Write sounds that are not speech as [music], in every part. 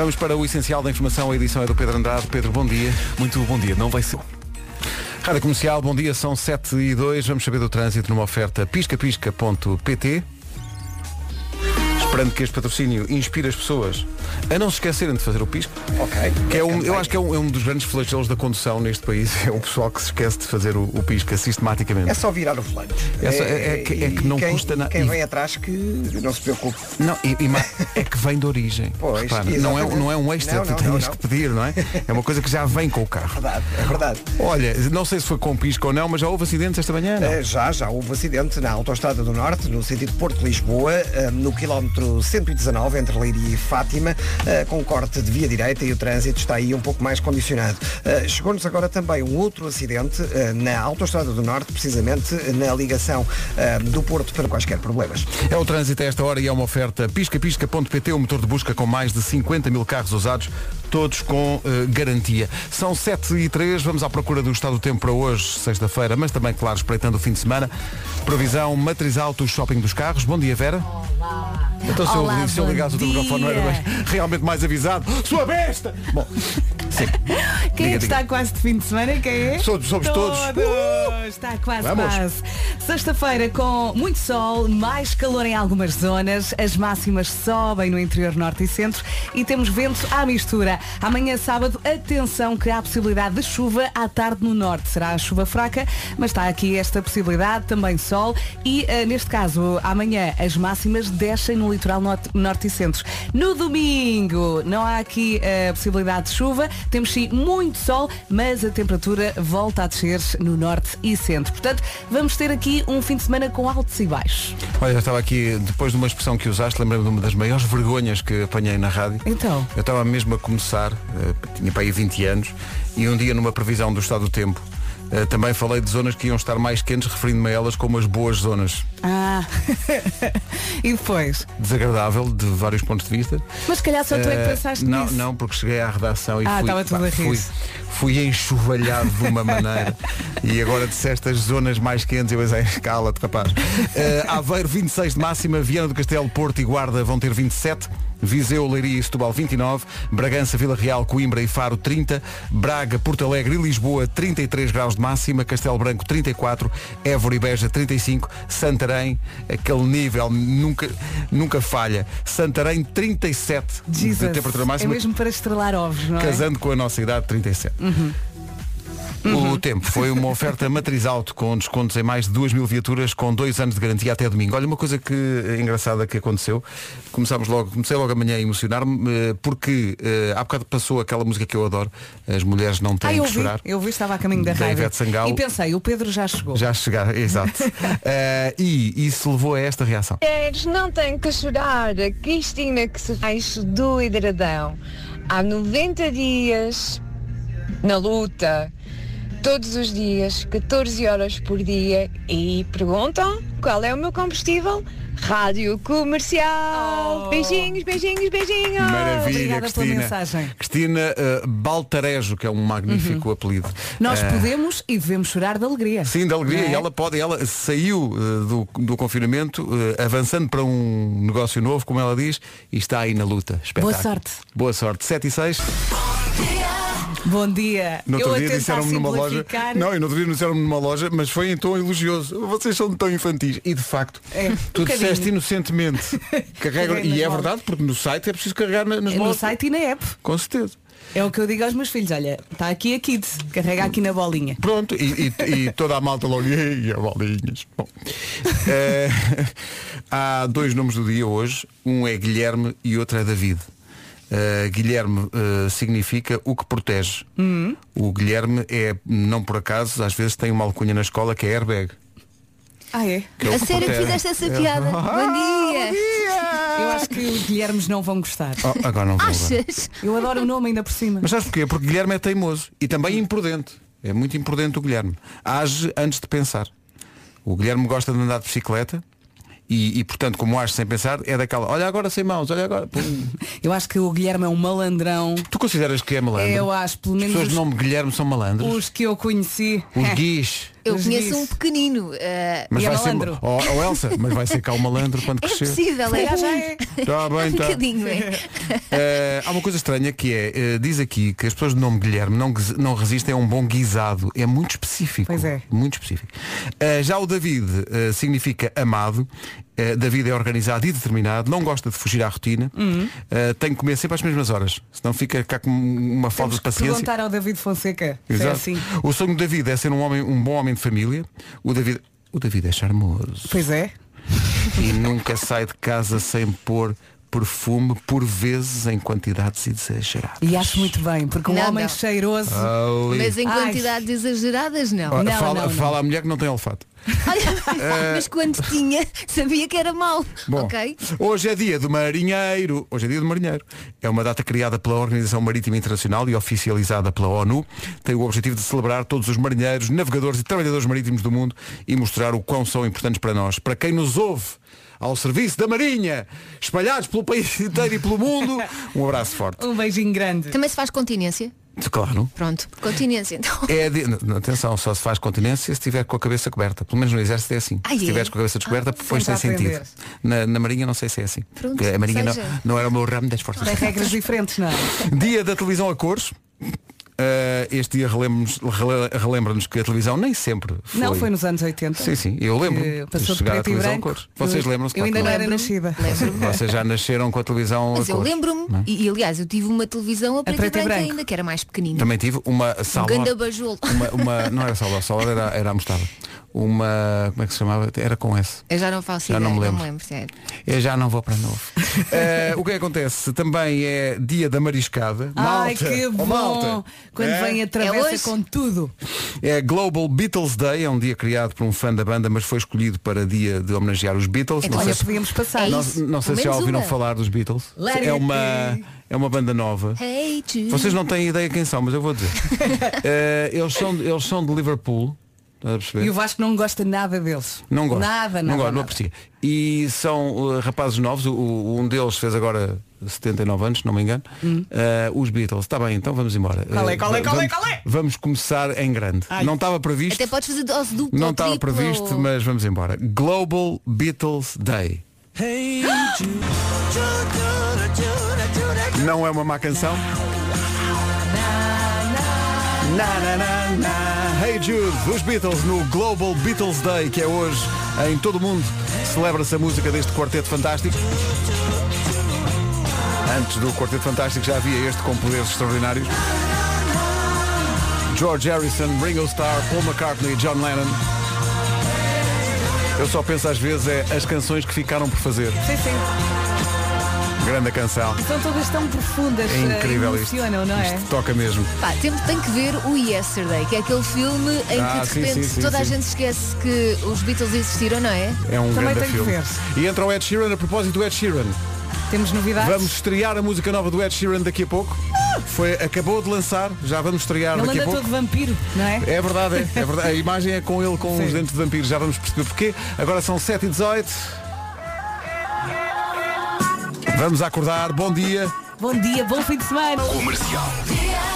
Vamos para o essencial da informação. A edição é do Pedro Andrade. Pedro, bom dia. Muito bom dia. Não vai ser. Rádio Comercial, bom dia. São 7 e 2. Vamos saber do trânsito numa oferta piscapisca.pt. Esperando que este patrocínio inspire as pessoas a não se esquecerem de fazer o pisco. Ok. Que é um, eu acho que é um, é um dos grandes flagelos da condução neste país. [laughs] É o pessoal que se esquece de fazer o, o pisca sistematicamente. É só virar o volante. É só- é- é que- é que não quem, custa nada. Quem E- vem atrás que não se preocupe. Não, e, e ma- é que vem de origem. Pois, Repara, não, é, não é um extra Não, que não, tu tens não, não. que pedir, não é? É uma coisa que já vem com o carro. Verdade, é verdade. Olha, não sei se foi com pisco ou não, mas já houve acidentes esta manhã, não? Eh, Já, já houve acidente na Autostrada do Norte, no sentido Porto-Lisboa, eh, no quilómetro 119, entre Leiria e Fátima, eh, com corte de via direita e o trânsito está aí um pouco mais condicionado. Eh, Chegou-nos agora também um outro acidente eh, na Autostrada do Norte, precisamente na ligação do Porto para quaisquer problemas. É o trânsito a esta hora e é uma oferta piscapisca.pt, o motor de busca com mais de 50 mil carros usados, todos com garantia. São 7 e 3, vamos à procura do estado do tempo para hoje, sexta-feira, mas também, claro, espreitando o fim de semana. Previsão Matriz Alto Shopping dos Carros. Bom dia, Vera. Então se, Olá, eu, se eu ligasse o teu microfone não era bem- realmente mais avisado. Sua besta! Bom, sim. [laughs] Quem Diga, é que está diga. quase de fim de semana? Quem é? Somos- somos todos. Está quase, Vamos. quase. Sexta-feira com muito sol, mais calor em algumas zonas, as máximas sobem no interior norte e centro e temos vento à mistura. Amanhã, sábado, atenção que há possibilidade de chuva à tarde no norte. Será a chuva fraca, mas está aqui esta possibilidade, também sol e, eh, neste caso, amanhã as máximas descem no litoral norte, norte e centro. No domingo, não há aqui a possibilidade de chuva, temos sim muito sol, mas a temperatura volta a descer no norte e centro. Portanto, vamos ter aqui um fim de semana com altos e baixos. Olha, eu estava aqui, depois de uma expressão que usaste, lembrei-me de uma das maiores vergonhas que apanhei na rádio. Então? Eu estava mesmo a começar, eh, tinha para aí 20 anos, e um dia numa previsão do estado do tempo, eh, também falei de zonas que iam estar mais quentes, referindo-me a elas como as boas zonas. Ah, [laughs] e depois? Desagradável, de vários pontos de vista. Mas se calhar só tu é que Eh, pensaste não, nisso. não, porque cheguei à redação e Ah, fui, tudo a rir. fui, fui enxovalhado de uma maneira. [laughs] e agora disseste as zonas mais quentes, eu pensei, cala-te, rapaz. Eh, Aveiro 26 de máxima, Viana do Castelo, Porto e Guarda vão ter 27. Viseu, Leiria e Setúbal 29, Bragança, Vila Real, Coimbra e Faro 30, Braga, Porto Alegre e Lisboa 33 graus de máxima, Castelo Branco 34, Évora e Beja 35, Santarém, aquele nível nunca, nunca falha, Santarém 37 Jesus, de temperatura é máxima, mesmo para estrelar ovos, não é? casando com a nossa idade 37. O tempo foi uma oferta matriz alto com descontos em mais de 2 mil viaturas com dois anos de garantia até domingo. Olha, uma coisa que é engraçada que aconteceu, começámos logo, comecei logo amanhã a emocionar-me eh, porque eh, há bocado passou aquela música que eu adoro, As Mulheres Não Ah, Têm eu que vi, Chorar. eu vi, estava a caminho da Da. Ivete. E pensei, o Pedro já chegou. Já chegar, [laughs] exato. Eh, e isso levou a esta reação. Mulheres não têm que chorar. Cristina que se faz do hidradão há 90 dias na luta, todos os dias, 14 horas por dia e perguntam qual é o meu combustível? Rádio Comercial. Oh. Beijinhos, beijinhos, beijinhos. Maravilha, Obrigada pela Cristina. mensagem. Cristina eh, Baltarejo, que é um magnífico apelido. Nós Eh, podemos e devemos chorar de alegria. Sim, de alegria. É? E ela pode, ela saiu eh, do, do confinamento, avançando para um negócio novo, como ela diz, e está aí na luta. Espetáculo. Boa sorte. Boa sorte. 7 e 6. Bom dia. No outro eu dia disseram-me numa loja. Não, e no outro dia disseram-me numa loja, mas foi em tom elogioso. Vocês são tão infantis. E de facto, É, um tu bocadinho. disseste inocentemente. [laughs] Carrega, e é bolas. verdade, porque no site é preciso carregar na- nas No bolas. site e na app. Com certeza. É o que eu digo aos meus filhos. Olha, está aqui a Kids. Carrega aqui na bolinha. Pronto, e, e- e toda a malta logo, "Ei, a bolinhas. Bom, eh, [laughs] há dois nomes do dia hoje, um é Guilherme e outro é David. Eh, Guilherme eh, significa o que protege. O Guilherme é, não por acaso, às vezes tem uma alcunha na escola que é airbag. Ah, é? que é o A sério que fizeste essa piada? [laughs] Bom dia! Eu acho que os Guilhermes não vão gostar. Oh, agora não vou agora. Achas? Eu adoro o nome ainda por cima. Mas sabes porquê? Porque Guilherme é teimoso e também imprudente. É muito imprudente o Guilherme. Age antes de pensar. O Guilherme gosta de andar de bicicleta e, e, portanto, como age sem pensar, é daquela, olha agora sem mãos, olha agora. Pum. [laughs] Eu acho que o Guilherme é um malandrão. Tu consideras que é malandro? Eu acho, pelo As menos pessoas os, de nome Guilherme são malandros. os que eu conheci. Os guis. [laughs] Eu Mas conheço disse. um pequenino. eh, Mas E é vai ser. malandro. Oh, oh, Elsa, mas vai ser cá o malandro quando [laughs] é crescer. possível, é. Já, já é. Está bem, [laughs] Um está. bocadinho, é. [laughs] Eh, há uma coisa estranha que é, eh, diz aqui que as pessoas de nome Guilherme não, não resistem a um bom guisado. É muito específico. Pois é. Muito específico. Já o David significa amado. Eh, David é organizado e determinado, não gosta de fugir à rotina, Uhum. Eh, tem que comer sempre às mesmas horas, senão fica cá com uma falta de paciência. perguntar ao David Fonseca. se É Exato. assim. O sonho do David é ser um homem, um bom homem de família. O David, o David é charmoso Pois é. e nunca sai de casa sem pôr perfume, por vezes em quantidades exageradas. E acho muito bem, porque um Não, homem não. cheiroso. Ali. Mas em Ai. quantidades exageradas, não. Ora, Não, fala, não, não. fala a mulher que não tem olfato. Olha, [laughs] mas quando tinha, sabia que era mau. Bom, ok? hoje é dia do marinheiro. Hoje é dia do marinheiro. É uma data criada pela Organização Marítima Internacional e oficializada pela ONU. Tem o objetivo de celebrar todos os marinheiros, navegadores e trabalhadores marítimos do mundo e mostrar o quão são importantes para nós. Para quem nos ouve ao serviço da Marinha, espalhados pelo país inteiro e pelo mundo, [laughs] um abraço forte. Um beijinho grande. Também se faz continência. Claro. Pronto, continência então. É de- Atenção, só se faz continência se estiver com a cabeça coberta. Pelo menos no exército é assim. Ai, se é? estiveres com a cabeça descoberta, pões sem sempre a sentido. Na, na Marinha não sei se é assim. Pronto, a Marinha não, não era o meu ramo das forças. Tem regras diferentes, não é? [laughs] Dia da televisão a cores. Uh, este dia relembra-nos rele- relembra-nos que a televisão nem sempre foi. Não, foi nos anos 80. Sim, sim, eu lembro. Que passou de preto e televisão a branco. cores. Vocês Eu- lembram-se? Eu ainda claro não era nascida. [laughs] Vocês já nasceram com a televisão Mas a eu lembro-me, é? e, e, aliás, eu tive uma televisão a preto, preto e e branco branco. ainda, que era mais pequenina. Também tive uma Um sala. ganda bajolo. Uma, uma- não era salva, salva era, era a mostarda. Uma. Como é que se chamava? Era com S. Eu já não faço Já ideia, não me não lembro. me lembro. sério. Eu já não vou para novo. [laughs] Eh, o que acontece? Também é dia da mariscada. Ai, Malta, que oh, bom! malta. Quando É? vem a É com tudo. É Global Beatles Day, é um dia criado por um fã da banda, mas foi escolhido para dia de homenagear os Beatles. Então, não Olha, se, podíamos passar. É não, isso. não sei se já ouviram uma. falar dos Beatles. Let É uma, é uma banda nova. Hey. Vocês não têm ideia quem são, mas eu vou dizer. [laughs] Eh, eles, são, eles são de Liverpool. Estás a perceber? E o Vasco não gosta nada deles. Não gosto. Nada, não nada. gosto, não nada. aprecia. E são uh, rapazes novos, o- o- um deles fez agora 79 anos, se não me engano. Uh, os Beatles. Está bem, então vamos embora. Hum. Qual é, Uh, qual é, qual é, vamos- qual é? Vamos começar em grande. Ai. Não estava previsto. Até podes fazer dose dupla Não estava previsto, mas vamos embora. Global Beatles Day. [gasps] Não é uma má canção? Na, na, na, na. Hey Jude, os Beatles no Global Beatles Day, que é hoje em todo o mundo. Celebra-se a música deste Quarteto Fantástico. Antes do Quarteto Fantástico já havia este com poderes extraordinários. George Harrison, Ringo Starr, Paul McCartney, John Lennon. Eu só penso às vezes é as canções que ficaram por fazer. Sim, sim. Grande canção. São todas tão profundas. É eh, incrível isto. não é? Isto toca mesmo. Pá, tem, tem que ver o Yesterday, que é aquele filme em Ah, que de sim, repente sim, sim, toda a sim. gente esquece que os Beatles existiram, não é? É um Também grande tenho que filme. ver. E entra o Ed Sheeran, a propósito do Ed Sheeran. Temos novidades. Vamos estrear a música nova do Ed Sheeran daqui a pouco. Foi, acabou de lançar, já vamos estrear Ele daqui a anda pouco. todo vampiro, não é? É verdade, é, é verdade. A [laughs] imagem é com ele com Sim. os dentes de vampiro, já vamos perceber porquê. Agora são 7 e 18 Vamos acordar, bom dia. Bom dia, bom fim de semana.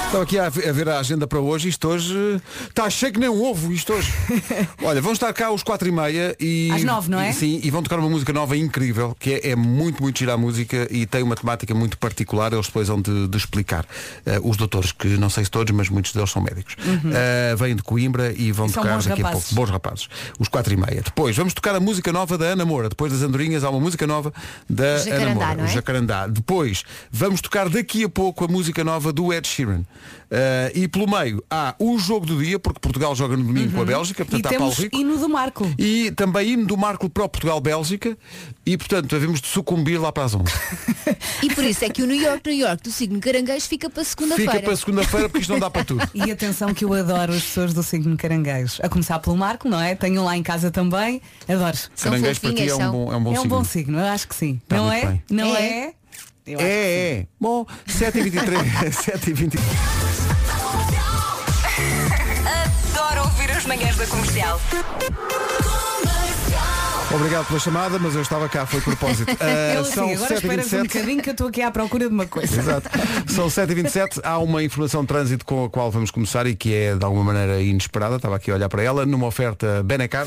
Estava aqui a ver a a agenda para hoje. Isto hoje está cheio que nem um ovo. Isto hoje. [laughs] Olha, vão estar cá às quatro e meia e. Às nove, não é? e- sim, e vão tocar uma música nova incrível, que é, é muito, muito gira a música e tem uma temática muito particular. Eles depois vão de, de explicar. Eh, os doutores, que não sei se todos, mas muitos deles são médicos. Eh, vêm de Coimbra e vão Uhum. E tocar daqui a rapazes. pouco. Bons rapazes. Os quatro e meia. Depois vamos tocar a música nova da Ana Moura. Depois das Andorinhas há uma música nova da Jacarandá, Ana Moura. não o é? Jacarandá. Depois vamos tocar daqui a pouco a música nova do Ed Sheeran. Eh, e pelo meio há o jogo do dia, porque Portugal joga no domingo com a Bélgica, E portanto há Paulo temos Rico. hino do Marco. E também hino do Marco para o Portugal-Bélgica e portanto havemos de sucumbir lá para as 11. E por isso é que o New York, New York do signo caranguejo fica para segunda-feira. Fica para segunda-feira porque isto não dá para tudo. E atenção que eu adoro as pessoas do signo caranguejo. A começar pelo Marco, não é? Tenho lá em casa também. Adoro. São Caranguejo para ti fofinhas, é um bom, é um bom é um signo. bom signo, eu acho que sim. Tá não é? bem. Não é? É. Eu acho que É, é. Bom, 7h23. [laughs] 7h23. Adoro ouvir as manhãs da comercial. Obrigado pela chamada, mas eu estava cá, foi de propósito. [laughs] Ah, Ele são assim, agora esperas um 7h27. bocadinho que eu estou aqui à procura de uma coisa. Exato. São 7h27, há uma informação de trânsito com a qual vamos começar e que é de alguma maneira inesperada, estava aqui a olhar para ela, numa oferta Benecar,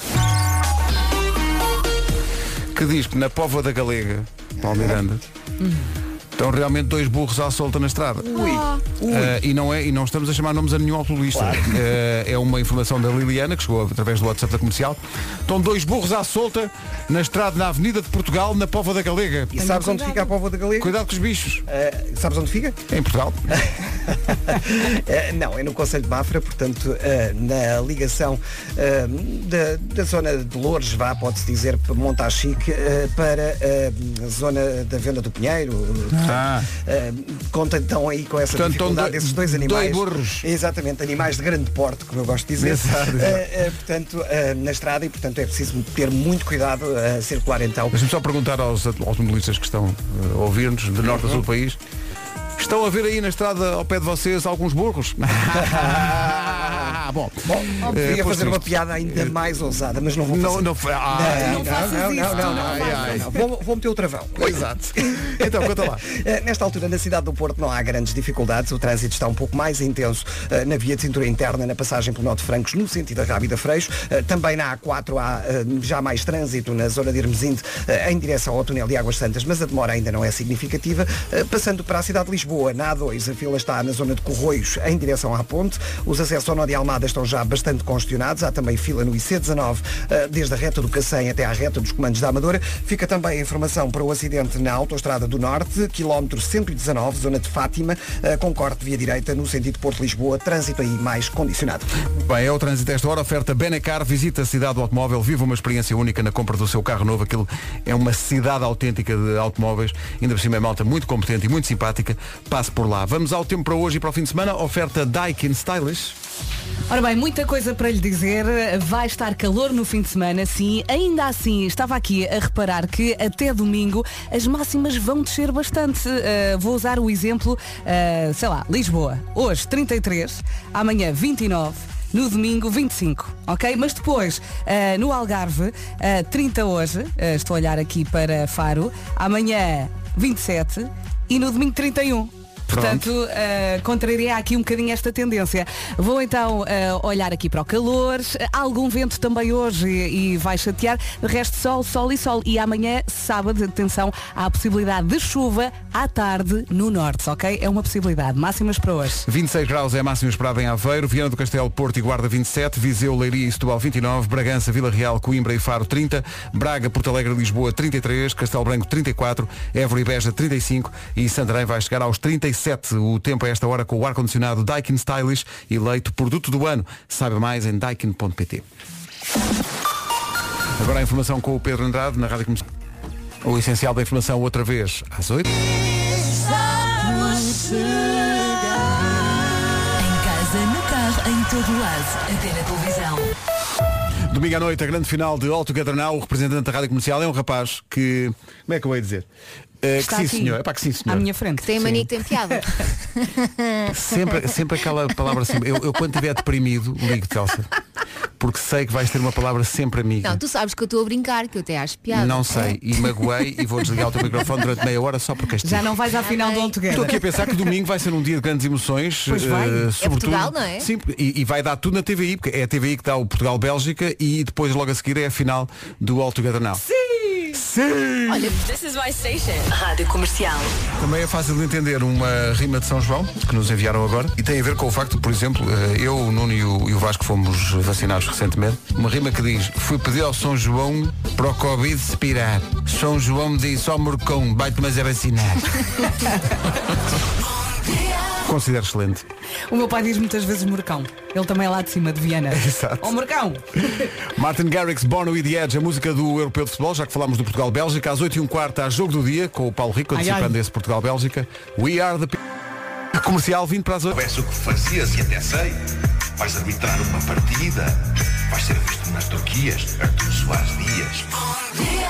que diz que na Póvoa da Galega, Paulo Miranda, estão realmente dois burros à solta na estrada. Ah, Ah, e, não é, e não estamos a chamar nomes a nenhum automobilista. Ah, é uma informação da Liliana, que chegou através do WhatsApp da comercial. Estão dois burros à solta na estrada, na Avenida de Portugal, na Póvoa da Galega. E sabes onde fica a Póvoa da Galega? Cuidado com os bichos. Eh, sabes onde fica? É em Portugal. [laughs] Não, é no Conselho de Mafra, portanto, na ligação da, da zona de Loures, vá, pode-se dizer, Montachique, uh, para a zona da Venda do Pinheiro. Ah. Eh, conta então aí com essa Portanto, dificuldade dois- desses dois animais. dois burros. Exatamente, animais de grande porte, como eu gosto de dizer. Exato, exato. Eh, eh, portanto, na estrada e, portanto, é preciso ter muito cuidado a circular então. Deixa-me só perguntar aos automobilistas que estão eh, a ouvir-nos, de norte a sul do país. Estão a ver aí na estrada ao pé de vocês alguns burros? [laughs] Ah, bom. Bom, Podia fazer uma piada ainda mais ousada, mas não vou Não, fazer. não foi. Ah, não, não, não, não, não, não não. Vou, vou meter o travão. Exato. [laughs] Então, conta lá. Eh, Nesta altura, na cidade do Porto, não há grandes dificuldades. O trânsito está um pouco mais intenso eh, na via de cintura interna, na passagem pelo de Francos, no sentido da Rábida Freixo. Eh, Também na A4 há eh, já mais trânsito na zona de Hermesinde, eh, em direção ao túnel de Águas Santas, mas a demora ainda não é significativa. Eh, Passando para a cidade de Lisboa, na A2, a fila está na zona de Corroios, em direção à ponte. Os acessos ao Nó de Almada estão já bastante congestionados. Há também fila no IC19, eh, desde a reta do Cacém até à reta dos comandos da Amadora. Fica também a informação para o acidente na Autostrada do Norte, quilómetro 119, zona de Fátima, eh, com corte via direita no sentido Porto-Lisboa, trânsito aí mais condicionado. Bem, é o trânsito a esta hora, oferta Benecar, visita a cidade do automóvel, viva uma experiência única na compra do seu carro novo, aquilo é uma cidade autêntica de automóveis, ainda por cima é malta muito competente e muito simpática, passe por lá. Vamos ao tempo para hoje e para o fim de semana, oferta Daikin Stylish. Ora bem, muita coisa para lhe dizer. Vai estar calor no fim de semana, sim. Ainda assim, estava aqui a reparar que até domingo as máximas vão descer bastante. Uh, vou usar o exemplo, uh, sei lá, Lisboa. Hoje 33, amanhã 29. No domingo 25, ok? Mas depois, uh, no Algarve, uh, 30 hoje, uh, estou a olhar aqui para Faro, amanhã 27 e no domingo 31. Portanto, uh, contraria aqui um bocadinho esta tendência. Vou então uh, olhar aqui para o calor. Há algum vento também hoje e, e vai chatear. De resto, sol, sol e sol. E amanhã, sábado, atenção, há a possibilidade de chuva à tarde no norte, ok? É uma possibilidade. Máximas para hoje. 26 graus é a máxima esperada em Aveiro, Viana do Castelo, Porto e Guarda 27, Viseu, Leiria e Setúbal 29, Bragança, Vila Real, Coimbra e Faro 30, Braga, Porto Alegre, Lisboa 33, Castelo Branco 34, Évora e Beja 35 e Santarém vai chegar aos 37. O tempo a esta hora com o ar-condicionado Daikin Stylish, eleito produto do ano. Saiba mais em daikin.pt. Agora a informação com o Pedro Andrade na Rádio Comercial. O essencial da informação outra vez às 8. Em casa, no carro, em todo lado. Até na televisão. Domingo à noite, a grande final de Together Now, o representante da Rádio Comercial é um rapaz que. Como é que eu ia dizer? Eh, que sim, senhor. É para que sim, senhor. À minha frente. Tem a mania que tem piada. Sempre, sempre aquela palavra assim. Eu, eu quando estiver deprimido, ligo-te, Elsa. Porque sei que vais ter uma palavra sempre amiga. Não, tu sabes que eu estou a brincar, que eu até acho piada. Não sei. E magoei e vou desligar o teu microfone durante meia hora só porque este. Já não vais à final do All Estou aqui a pensar que domingo vai ser um dia de grandes emoções. Pois vai. eh, É sobretudo, Portugal, não é? Sim, e, e vai dar tudo na TVI, porque é a TVI que dá o Portugal-Bélgica e depois logo a seguir é a final do All Together Now. Sim! Sim! Olha, This is my station. Rádio Comercial. Também é fácil de entender uma rima de São João, que nos enviaram agora, e tem a ver com o facto, por exemplo, eh, eu, o Nuno e o, Vasco fomos vacinados recentemente. Uma rima que diz, fui pedir ao São João para o Covid se pirar. São João me disse, ó Morcão, vai-te mas a vacinar. [laughs] Considero excelente. O meu pai diz muitas vezes Morcão. Ele também é lá de cima de Viana. [laughs] Exato. Ó Morcão! [laughs] Martin Garrix, Bono e The Edge, a música do Europeu de Futebol, já que falámos do Portugal-Bélgica, às 8 e um quarto há jogo do dia, com o Paulo Rico, Ai, antecipando ai. esse Portugal-Bélgica. We are the... Comercial 20 para as 8. Soubesse o que fazias e até sei. Vais arbitrar uma partida. Vais ser visto Artur Quias, Artur Soares Dias.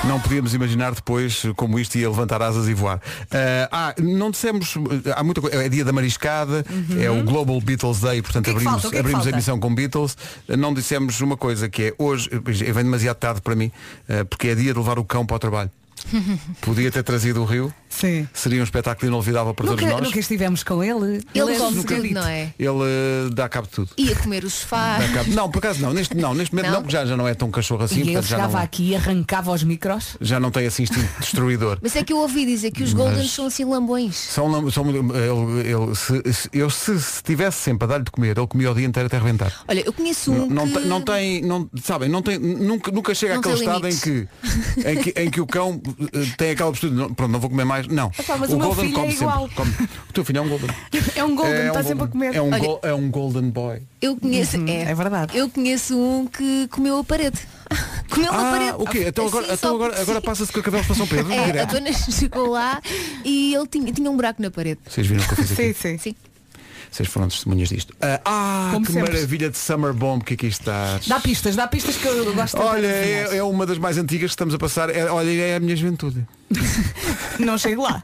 Não podíamos imaginar depois como isto ia levantar asas e voar. Ah, ah, não dissemos, há muita coisa, é dia da mariscada, é o Global Beatles Day, portanto Uhum. que abrimos, que é que abrimos a emissão com Beatles. Não dissemos uma coisa que é hoje, vem demasiado tarde para mim, ah, porque é dia de levar o cão para o trabalho. [laughs] Podia ter trazido o Rio, Sim. seria um espetáculo inolvidável para Nunca, todos nós. nunca estivemos com ele. Ele é come nunca tudo, não é? Ele ah, dá cabo de tudo. Ia comer o sofá. Não, por acaso não, neste, não, neste momento não, Não? porque já, já não é tão cachorro assim, E ele portanto chegava não, aqui e arrancava os micros. já não tem assim instinto destruidor. [laughs] Mas é que eu ouvi dizer que os Goldens são assim lambões. São, são, ele, ele- se, se- eu se, se tivesse sempre a dar-lhe de comer, ele comia o dia inteiro até arrebentar. Olha, eu conheço um Não, que... tem- não tem, não, sabem, não tem, nunca, nunca chega àquele estado em que, em que em que o cão eh, [laughs] tem aquela postura, não, pronto, não vou comer mais. Não. Epá, mas o meu filho é igual. Come. O teu filho é um golden. [laughs] É um golden, é está um sempre a golden. comer. É um, Olha- é um golden boy. Eu conheço... é verdade. Eu conheço um que comeu a parede. [laughs] comeu Ah, parede. o quê? Então agora, Assim, então agora, agora passa-se com a cabelos para São Pedro, É, a dona [laughs] chegou lá e ele tinha, tinha um buraco na parede. Vocês viram o que eu fiz aqui? Sim, sim. Sim. Vocês foram testemunhas disto. Ah, ah, Como que sempre. maravilha de Summer Bomb que aqui está. Dá pistas, dá pistas que eu gosto de Olha, é, é uma das mais antigas que estamos a passar. É, olha, é a minha juventude. [laughs] Não chego lá.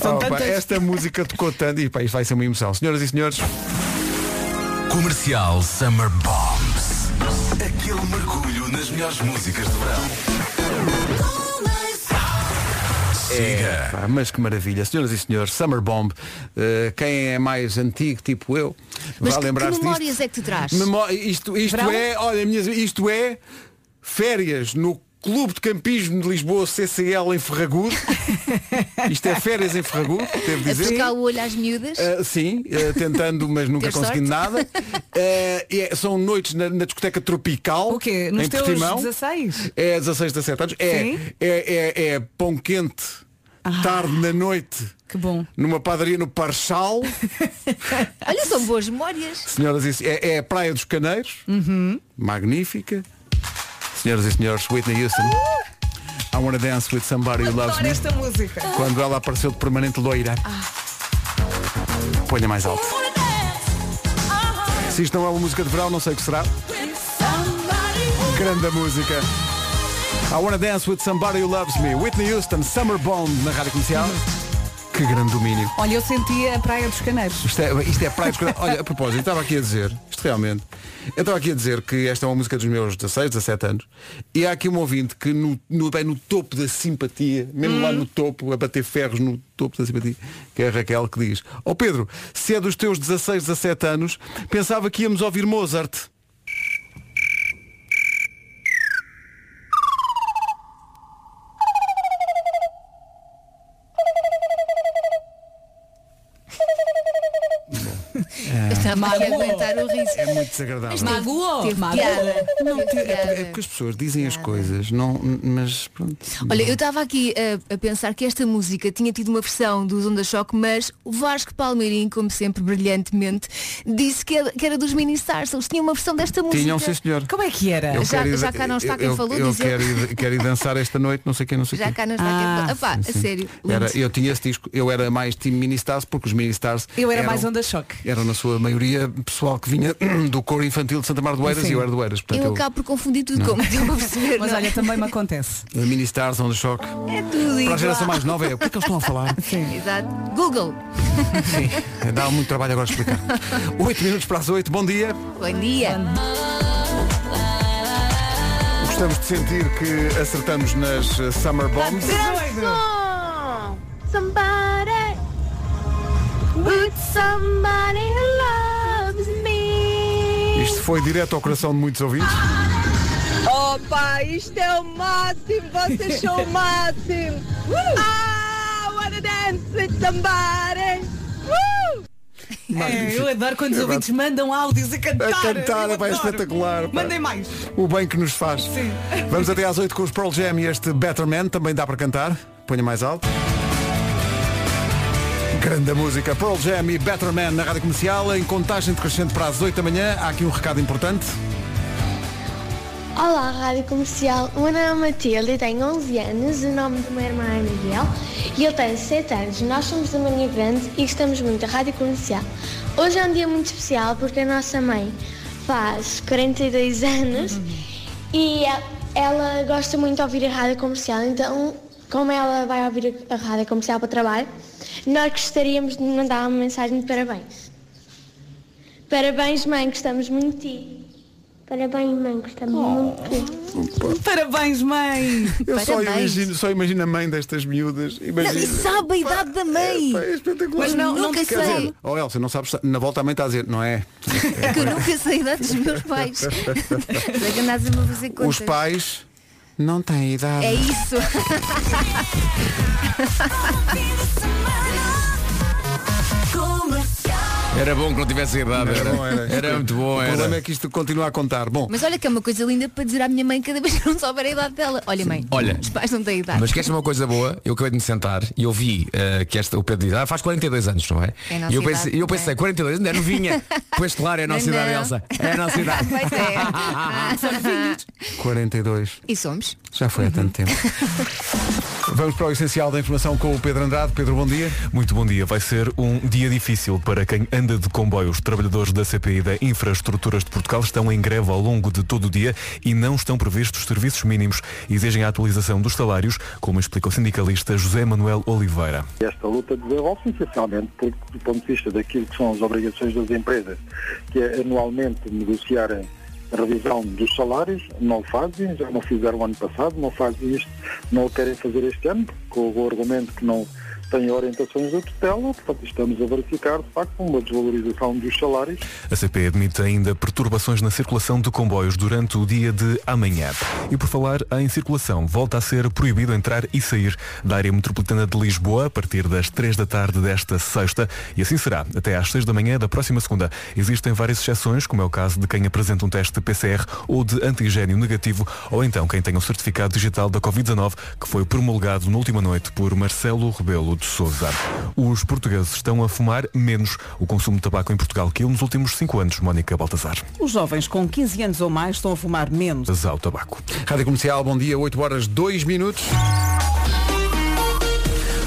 São Oh, pá, tantas. esta música tocou tanto e pá, isto vai ser uma emoção. Senhoras e senhores, Comercial Summer Bombs. Aquele mergulho nas melhores músicas de verão. Siga. pá, mas que maravilha. Senhoras e senhores, Summer Bomb, eh, quem é mais antigo, tipo eu, Mas vai que, lembrar-se que disto. memórias é que te traz? Memó- isto isto Verão? é, olha, minhas, isto é férias no Clube de Campismo de Lisboa CCL em Ferragudo. [laughs] isto é férias em Ferragudo, devo A dizer. pescar o olho às miúdas? Uh, sim, uh, tentando, mas nunca Ter conseguindo sorte. nada. Uh, [laughs] é- são noites na, na discoteca tropical. O quê? Nos em teus Portimão. 16? É 16, 17 anos. É, Sim. é, é, é pão quente, tarde na noite, Que bom. numa padaria no Parchal. [laughs] Olha, são boas memórias. Senhoras e é, é a Praia dos Caneiros. Uhum. Magnífica. Senhoras e senhores, Whitney Houston. I wanna dance with somebody who loves me. esta música. Quando ela apareceu de permanente loira. Ponha mais alto. Se isto não é uma música de verão, não sei o que será. Grande música. I wanna dance with somebody who loves me. Whitney Houston, Summer Bomb na rádio comercial. Que grande domínio. Olha, eu senti a Praia dos Caneiros. Isto é, isto é praia dos Caneiros. Olha, a propósito, eu estava aqui a dizer, isto realmente, eu estava aqui a dizer que esta é uma música dos meus 16, 17 anos, e há aqui um ouvinte que no, no, bem no topo da simpatia, mesmo lá no topo, a bater ferros no topo da simpatia, que é a Raquel que diz, ó Pedro, se é dos teus 16, 17 anos, pensava que íamos ouvir Mozart. A aguentar o riso. É muito desagradável. Magoou. Teve Magoou. piada. Não, Teve é, é porque as pessoas dizem as coisas, não, mas pronto. Olha, eu estava aqui a, a pensar que esta música tinha tido uma versão do Onda Choque, mas o Vasco Palmeirim, como sempre brilhantemente, disse que era, que era dos Mini Stars. Eles tinham uma versão desta música. Tinham, sim senhor. Como é que era? Eu Já- quero ir- já cá não está quem eu, falou, Eu dizer- quero ir, quero ir dançar esta noite, não sei quem, não sei Já quem. cá não está Ah, quem. Epá, a sério. Era, eu tinha esse disco, eu era mais time Mini Stars porque os Mini Stars Eu era eram, mais onda choque. eram na sua maioria pessoal que vinha [clears throat] do coro infantil de Santa Mar do Eiras Sim. e eu era do Eiras. Eu eu, acabo por confundir tudo, como estão a perceber. [laughs] Mas não é? olha, também me acontece. [laughs] a Mini Stars, Onda Choque. é tudo Para a geração mais nova é o que é que eles estão a falar? [laughs] Exato. Google. Sim, dá muito trabalho agora explicar. 8 minutos para as 8, bom dia. Bom dia. Gostamos de sentir que acertamos nas eh, Summer Bombs. Somebody with somebody me. Isto foi direto ao coração de muitos ouvintes. Opa, isto é o máximo, vocês são o máximo. Ah, wanna dance with somebody. Uh! É, eu adoro quando os ouvintes mandam áudios a cantar. A cantar, é espetacular. pá. Mandem mais. O bem que nos faz. Sim. Vamos até às 8 com os Pearl Jam e este Better Man também dá para cantar. Ponha mais alto. Grande música. Pearl Jam e Better Man na rádio comercial. Em contagem decrescente para as 8 da manhã. Há aqui um recado importante. Olá, Rádio Comercial. O meu nome é Matilde e tenho 11 anos. O nome do meu irmão é Miguel e ele tem 7 anos. Nós somos da Marinha Grande e gostamos muito da Rádio Comercial. Hoje é um dia muito especial porque a nossa mãe faz 42 anos E e- ela gosta muito de ouvir a rádio comercial, então, como ela vai ouvir a rádio comercial para o trabalho, nós gostaríamos de mandar uma mensagem de parabéns. Parabéns, mãe, gostamos muito de ti. Parabéns, mãe, gostamos muito de ti. Parabéns, mãe! Eu só Parabéns. imagino, só imagino a mãe destas miúdas. Não, e sabe a idade da mãe. É espetacular. Mas não- não nunca te sei. Oh Elsa, não sabes, na volta a mãe está a dizer, não é? [laughs] Que eu nunca sei a idade dos meus pais. [laughs] Sei que andas a fazer contas. Os pais não têm idade. É isso. [laughs] Era bom que não tivesse idade. Era, Era bom, era. Era muito bom. O Era. problema é que isto continua a contar. Bom, Mas olha que é uma coisa linda para dizer à minha mãe cada [laughs] vez que não souber a idade dela. Olha, mãe, Olha. os pais não têm idade. Mas queres uma coisa boa? Eu acabei de me sentar e eu vi eh, que esta, o Pedro diz, ah, faz 42 anos, não é? É a nossa e eu pensei, idade, eu não pensei é? 42 ainda é novinha. [laughs] pois claro, é a nossa Não, idade, não. Elsa. É a nossa idade. [laughs] Pois é. Ah, 42. E somos. Já foi há tanto tempo. Vamos para o essencial da informação com o Pedro Andrade. Pedro, bom dia. Muito bom dia. Vai ser um dia difícil para quem anda de comboio. Os trabalhadores da CPI da Infraestruturas de Portugal estão em greve ao longo de todo o dia e não estão previstos serviços mínimos. Exigem a atualização dos salários, como explica o sindicalista José Manuel Oliveira. Esta luta desenvolve-se essencialmente porque, do ponto de vista daquilo que são as obrigações das empresas, que é anualmente negociarem a revisão dos salários, não fazem, já não fizeram ano passado, não fazem isto, não o querem fazer este ano, com o argumento que não têm orientações da tutela, portanto estamos a verificar de facto uma desvalorização dos salários A CP admite ainda perturbações na circulação de comboios durante o dia de amanhã. E por falar em circulação, volta a ser proibido entrar e sair da área metropolitana de Lisboa a partir das 3 da tarde desta sexta e assim será até às 6 da manhã da próxima segunda. Existem várias exceções, como é o caso de quem apresenta um teste PCR ou de antigênio negativo ou então quem tem um certificado digital da Covid-19 que foi promulgado na última noite por Marcelo Rebelo de Sousa. Os portugueses estão a fumar menos. O consumo de tabaco em Portugal caiu nos últimos 5 anos, Mónica Baltazar. Os jovens com 15 anos ou mais estão a fumar menos. Ao tabaco. Rádio Comercial, bom dia, 8 horas 2 minutos.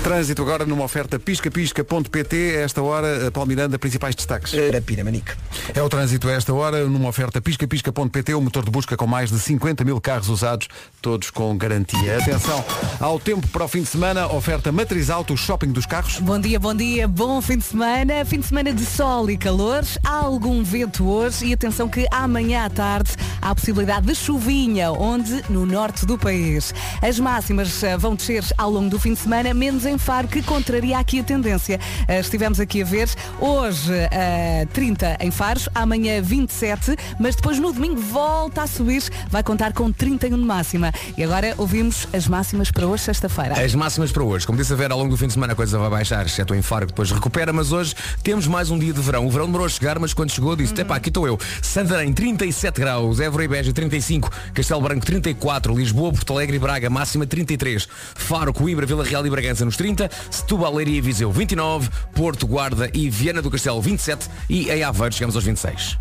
Trânsito agora numa oferta piscapisca.pt. Esta hora, a Paulo Miranda, principais destaques. Era Piramanique. É o trânsito a esta hora, numa oferta piscapisca.pt, o motor de busca com mais de 50 mil carros usados, todos com garantia. Atenção ao tempo para o fim de semana, oferta Matriz Auto, o shopping dos carros. Bom dia, bom dia, bom fim de semana. Fim de semana de sol e calor. Há algum vento hoje e atenção que amanhã à tarde há a possibilidade de chuvinha, onde? No norte do país. As máximas eh, vão descer ao longo do fim de semana, menos em Faro, que contraria aqui a tendência. Eh, Estivemos aqui a ver, hoje eh, 30 em Faros, amanhã 27, mas depois no domingo volta a subir, vai contar com 31 de máxima. E agora ouvimos as máximas para hoje, sexta-feira. As máximas para hoje. Como disse a ver, ao longo do fim de semana a coisa vai baixar, exceto o Faro que depois recupera, mas hoje temos mais um dia de verão. O verão demorou a chegar, mas quando chegou disse, epá, aqui estou eu. Santarém 37 graus, Évora e Beja 35, Castelo Branco 34, Lisboa, Porto Alegre e Braga máxima 33, Faro, Coimbra, Vila Real e Bragança nos 30, Setúbal, Leiria e Viseu 29, Porto, Guarda e Viana do Castelo 27 e em Aveiro chegamos aos 26.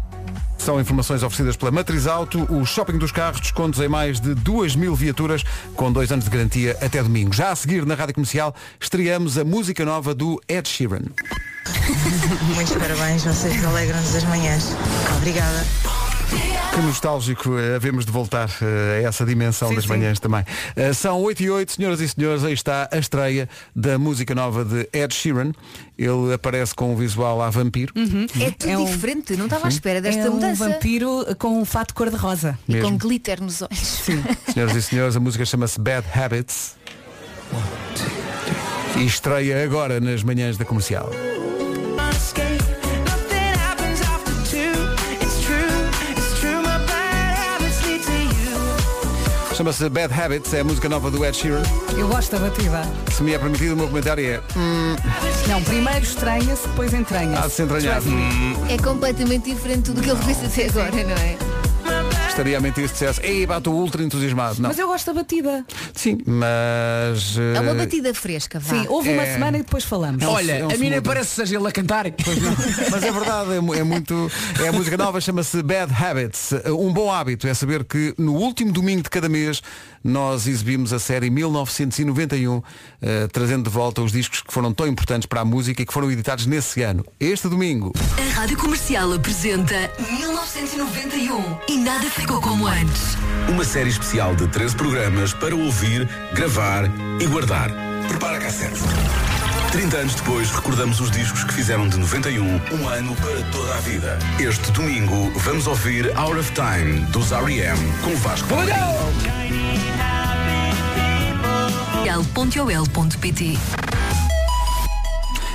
São informações oferecidas pela Matriz Auto, o shopping dos carros, descontos em mais de 2 mil viaturas, com dois anos de garantia até domingo. Já a seguir, na Rádio Comercial, estreamos a música nova do Ed Sheeran. [laughs] Muitos parabéns, vocês alegram-nos das manhãs. Obrigada. Que nostálgico eh, havemos de voltar eh, a essa dimensão das manhãs também. Eh, São 8 e 8, senhoras e senhores, aí está a estreia da música nova de Ed Sheeran. Ele aparece com um visual a vampiro. É tudo diferente, não estava à espera desta é um mudança. vampiro com um fato cor-de-rosa. E Mesmo. com glitter nos olhos. [laughs] Senhoras e senhores, a música chama-se Bad Habits. E estreia agora nas manhãs da comercial. Chama-se Bad Habits, é a música nova do Ed Sheeran. Eu gosto da batida. Se me é permitido, o meu comentário é. hum, Não, primeiro estranha-se, depois entranha-se. há de se entranhar. Hum, É completamente diferente de tudo o que ele fez até agora, não é? Estaria a mentir se dissesse, ei, estou ultra entusiasmado. Não. Mas eu gosto da batida. Sim, mas. É uma eh, batida fresca, vá. Sim, houve uma É. semana e depois falamos. É um- Olha, é um a mim nem parece que seja ele a cantar. Mas é verdade, é, mu- é muito. É a música nova, chama-se Bad Habits. Um bom hábito é saber que no último domingo de cada mês nós exibimos a série 1991, eh, trazendo de volta os discos que foram tão importantes para a música e que foram editados nesse ano. Este domingo. A Rádio Comercial apresenta 1991 e nada ficou como antes. Uma série especial de 13 programas para ouvir, gravar e guardar. Prepara a cassete. 30 anos depois, recordamos os discos que fizeram de 91 um ano para toda a vida. Este domingo, vamos ouvir Out of Time, dos R.E.M., com Vasco L.ol.pt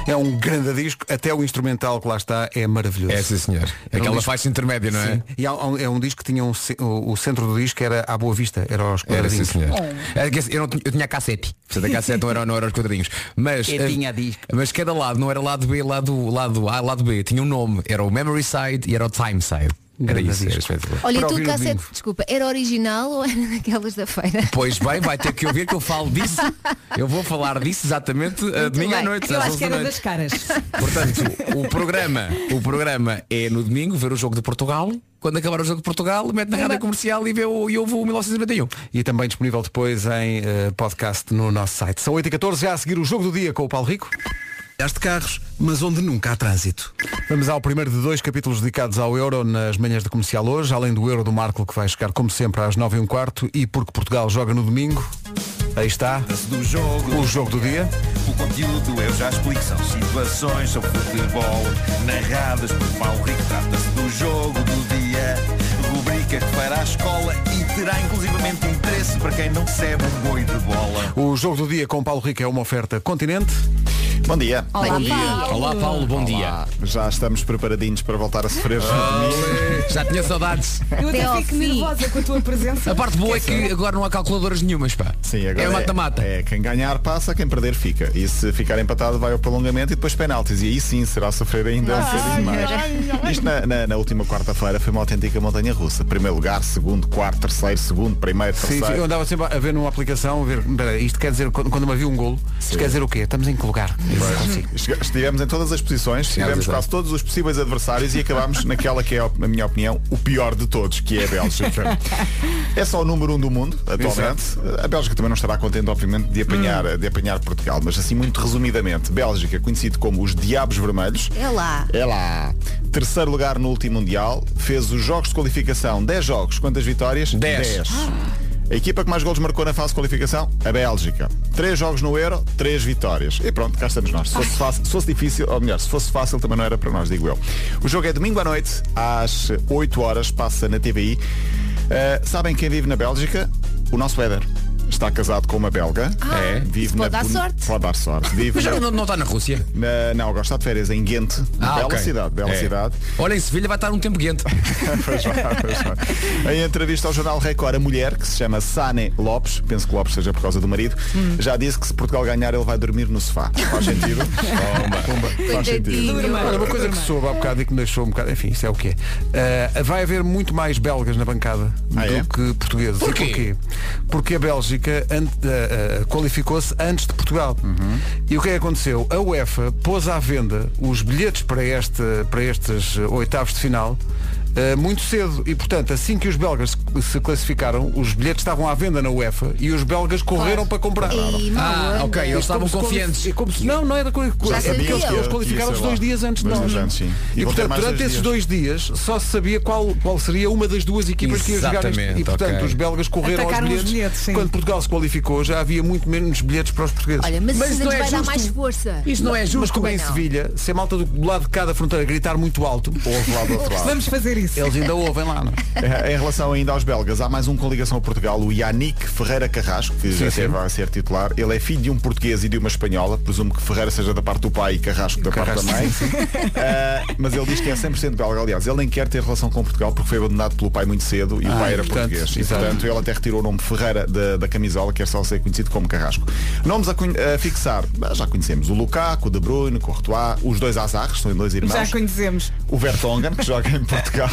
É um grande disco, até o instrumental que lá está é maravilhoso. É sim senhor. Um Aquela disco- faixa intermédia, não é? Sim. E há um- é um disco que tinha um, o, centro do disco era à boa vista, era aos Era sim quadradinhos. senhor. É Eu, não tinha, eu tinha a cassete. Portanto, a cassete não era, não era os quadradinhos. Mas, Eu eh, tinha disco. mas cada lado não era lado B, lado, lado A, lado B. Tinha um nome. Era o Memory Side e era o Time Side. Era isso. Era disco. espetacular. Olha, e tu cassete, desculpa, era original ou era daquelas da feira? Pois bem, vai ter que ouvir que eu falo disso. Eu vou falar disso exatamente uh, domingo à noite. Eu às acho 11 que era das caras. Portanto, o programa, o programa é no domingo, ver o jogo de Portugal. Quando acabar o jogo de Portugal, mete na rádio comercial e vê o, e ouve o 1991. E também disponível depois em eh, podcast no nosso site. São 8h14, já a seguir o jogo do dia com o Paulo Rico. De carros, mas onde nunca há trânsito. Vamos ao primeiro de dois capítulos dedicados ao Euro nas manhãs de comercial hoje, além do Euro do Marco que vai chegar como sempre às 9 h quarto e porque Portugal joga no domingo. Aí está jogo. o jogo do dia. O conteúdo eu já explico, são situações sobre futebol narradas por Paulo Rico. Trata-se do jogo do dia, rubrica que fará a escola e terá inclusivamente interesse para quem não recebe um boi de bola. O jogo do dia com Paulo Rico é uma oferta Continente. Bom dia. Olá, Bom dia. Paulo. Olá Paulo, bom Olá. Já estamos preparadinhos para voltar a sofrer dia. Já tinha saudades. Eu Até fico nervosa com a tua presença. A parte boa é que agora não há calculadoras nenhumas, pá. Sim, agora é mata-mata. É, quem ganhar passa, quem perder fica. E se ficar empatado vai ao prolongamento e depois penaltis. E aí sim será sofrer ainda um bocadinho mais. Isto na, na- na última quarta-feira foi uma autêntica montanha russa. Primeiro lugar, segundo, quarto, terceiro, segundo, primeiro, Sim, terceiro. sim, eu andava sempre a ver numa aplicação, a ver, isto quer dizer, quando, quando me havia um golo, isto quer dizer o quê? Estamos em que lugar? Estivemos em todas as posições, tivemos exato. quase todos os possíveis adversários e acabámos naquela que é, na minha opinião, o pior de todos, que é a Bélgica. é só o número um do mundo, atualmente. A Bélgica também não estará contente, obviamente, de apanhar, de apanhar Portugal, mas assim muito resumidamente, Bélgica, conhecido como os Diabos Vermelhos, É lá. é lá. Terceiro lugar no último Mundial, fez os jogos de qualificação, 10 jogos, quantas vitórias? Dez. A equipa que mais golos marcou na fase de qualificação? A Bélgica. Três jogos no Euro, três vitórias. E pronto, cá estamos nós. Se fosse, fácil, se fosse difícil, ou melhor, se fosse fácil também não era para nós, digo eu. O jogo é domingo à noite, às 8 horas, passa na TVI. Uh, sabem quem vive na Bélgica? O nosso Éder. Está casado com uma belga. Ah, é, vive pode na dar sorte. Pode dar sorte. [laughs] Vive Mas na- não, não está na Rússia. na- não, agora está de férias em Ghent. Ah, bela ok. cidade, bela É. cidade. Olha, em Sevilha vai estar um tempo quente. [laughs] Pois vai, pois vai. [laughs] Em entrevista ao jornal Record, a mulher, que se chama Sane Lopes, penso que Lopes seja por causa do marido, já disse que se Portugal ganhar ele vai dormir no sofá. Faz sentido? Pumba. Faz sentido. Olha, uma coisa que soube há bocado e que me deixou um bocado, enfim, isso é o que é. vai haver muito mais belgas na bancada Ah, do é? que portugueses. Porquê? E porquê? Porque a Bélgica ah, ah, qualificou-se antes de Portugal. Uhum. E o que é que aconteceu? A UEFA pôs à venda os bilhetes para, este, para estes oitavos de final ah, muito cedo e portanto assim que os belgas se- se classificaram os bilhetes estavam à venda na UEFA e os belgas correram para comprar mau Ah, ok, eles Isto estavam se confiantes. é como se- não, não era co- é porque eles, eles ia ser dois lá. dias antes de nós. dias antes, sim. E E, portanto, durante esses dias. dois dias só se sabia qual, qual seria uma das duas equipas que ia jogar este. Exatamente, E portanto ok. os belgas correram aos Atacaram os bilhetes. bilhetes, sim. Quando Portugal se qualificou já havia muito menos bilhetes para os portugueses. Olha, mas, Mas isso não é vai dar justo. mais força. Isso não é Mas justo. como em. Sevilha, se a malta do lado de cada fronteira gritar muito alto, [laughs] lá do outro lado. Vamos fazer isso. eles ainda [laughs] ouvem lá, não é? Eh, Em relação ainda aos belgas, há mais um com ligação a Portugal, o Yannick Ferreira Carrasco, que já sim. teve a ser titular. Ele é filho de um português e de uma espanhola. Presumo que Ferreira seja da parte do pai e Carrasco da parte da mãe. Eh, [laughs] mas ele diz que é 100% belga. Aliás, ele nem quer ter relação com Portugal porque foi abandonado pelo pai muito cedo e o Ah, pai era portanto, português. E, portanto, ele até retirou o nome Ferreira da, da camisola, quer só ser conhecido como Carrasco. Nomes a, a fixar, ah, já conhecemos o Lukaku, o De Bruyne, o Courtois, os dois Azarres, são dois irmãos. Já conhecemos. O Vertonghen, que joga em [laughs] Portugal,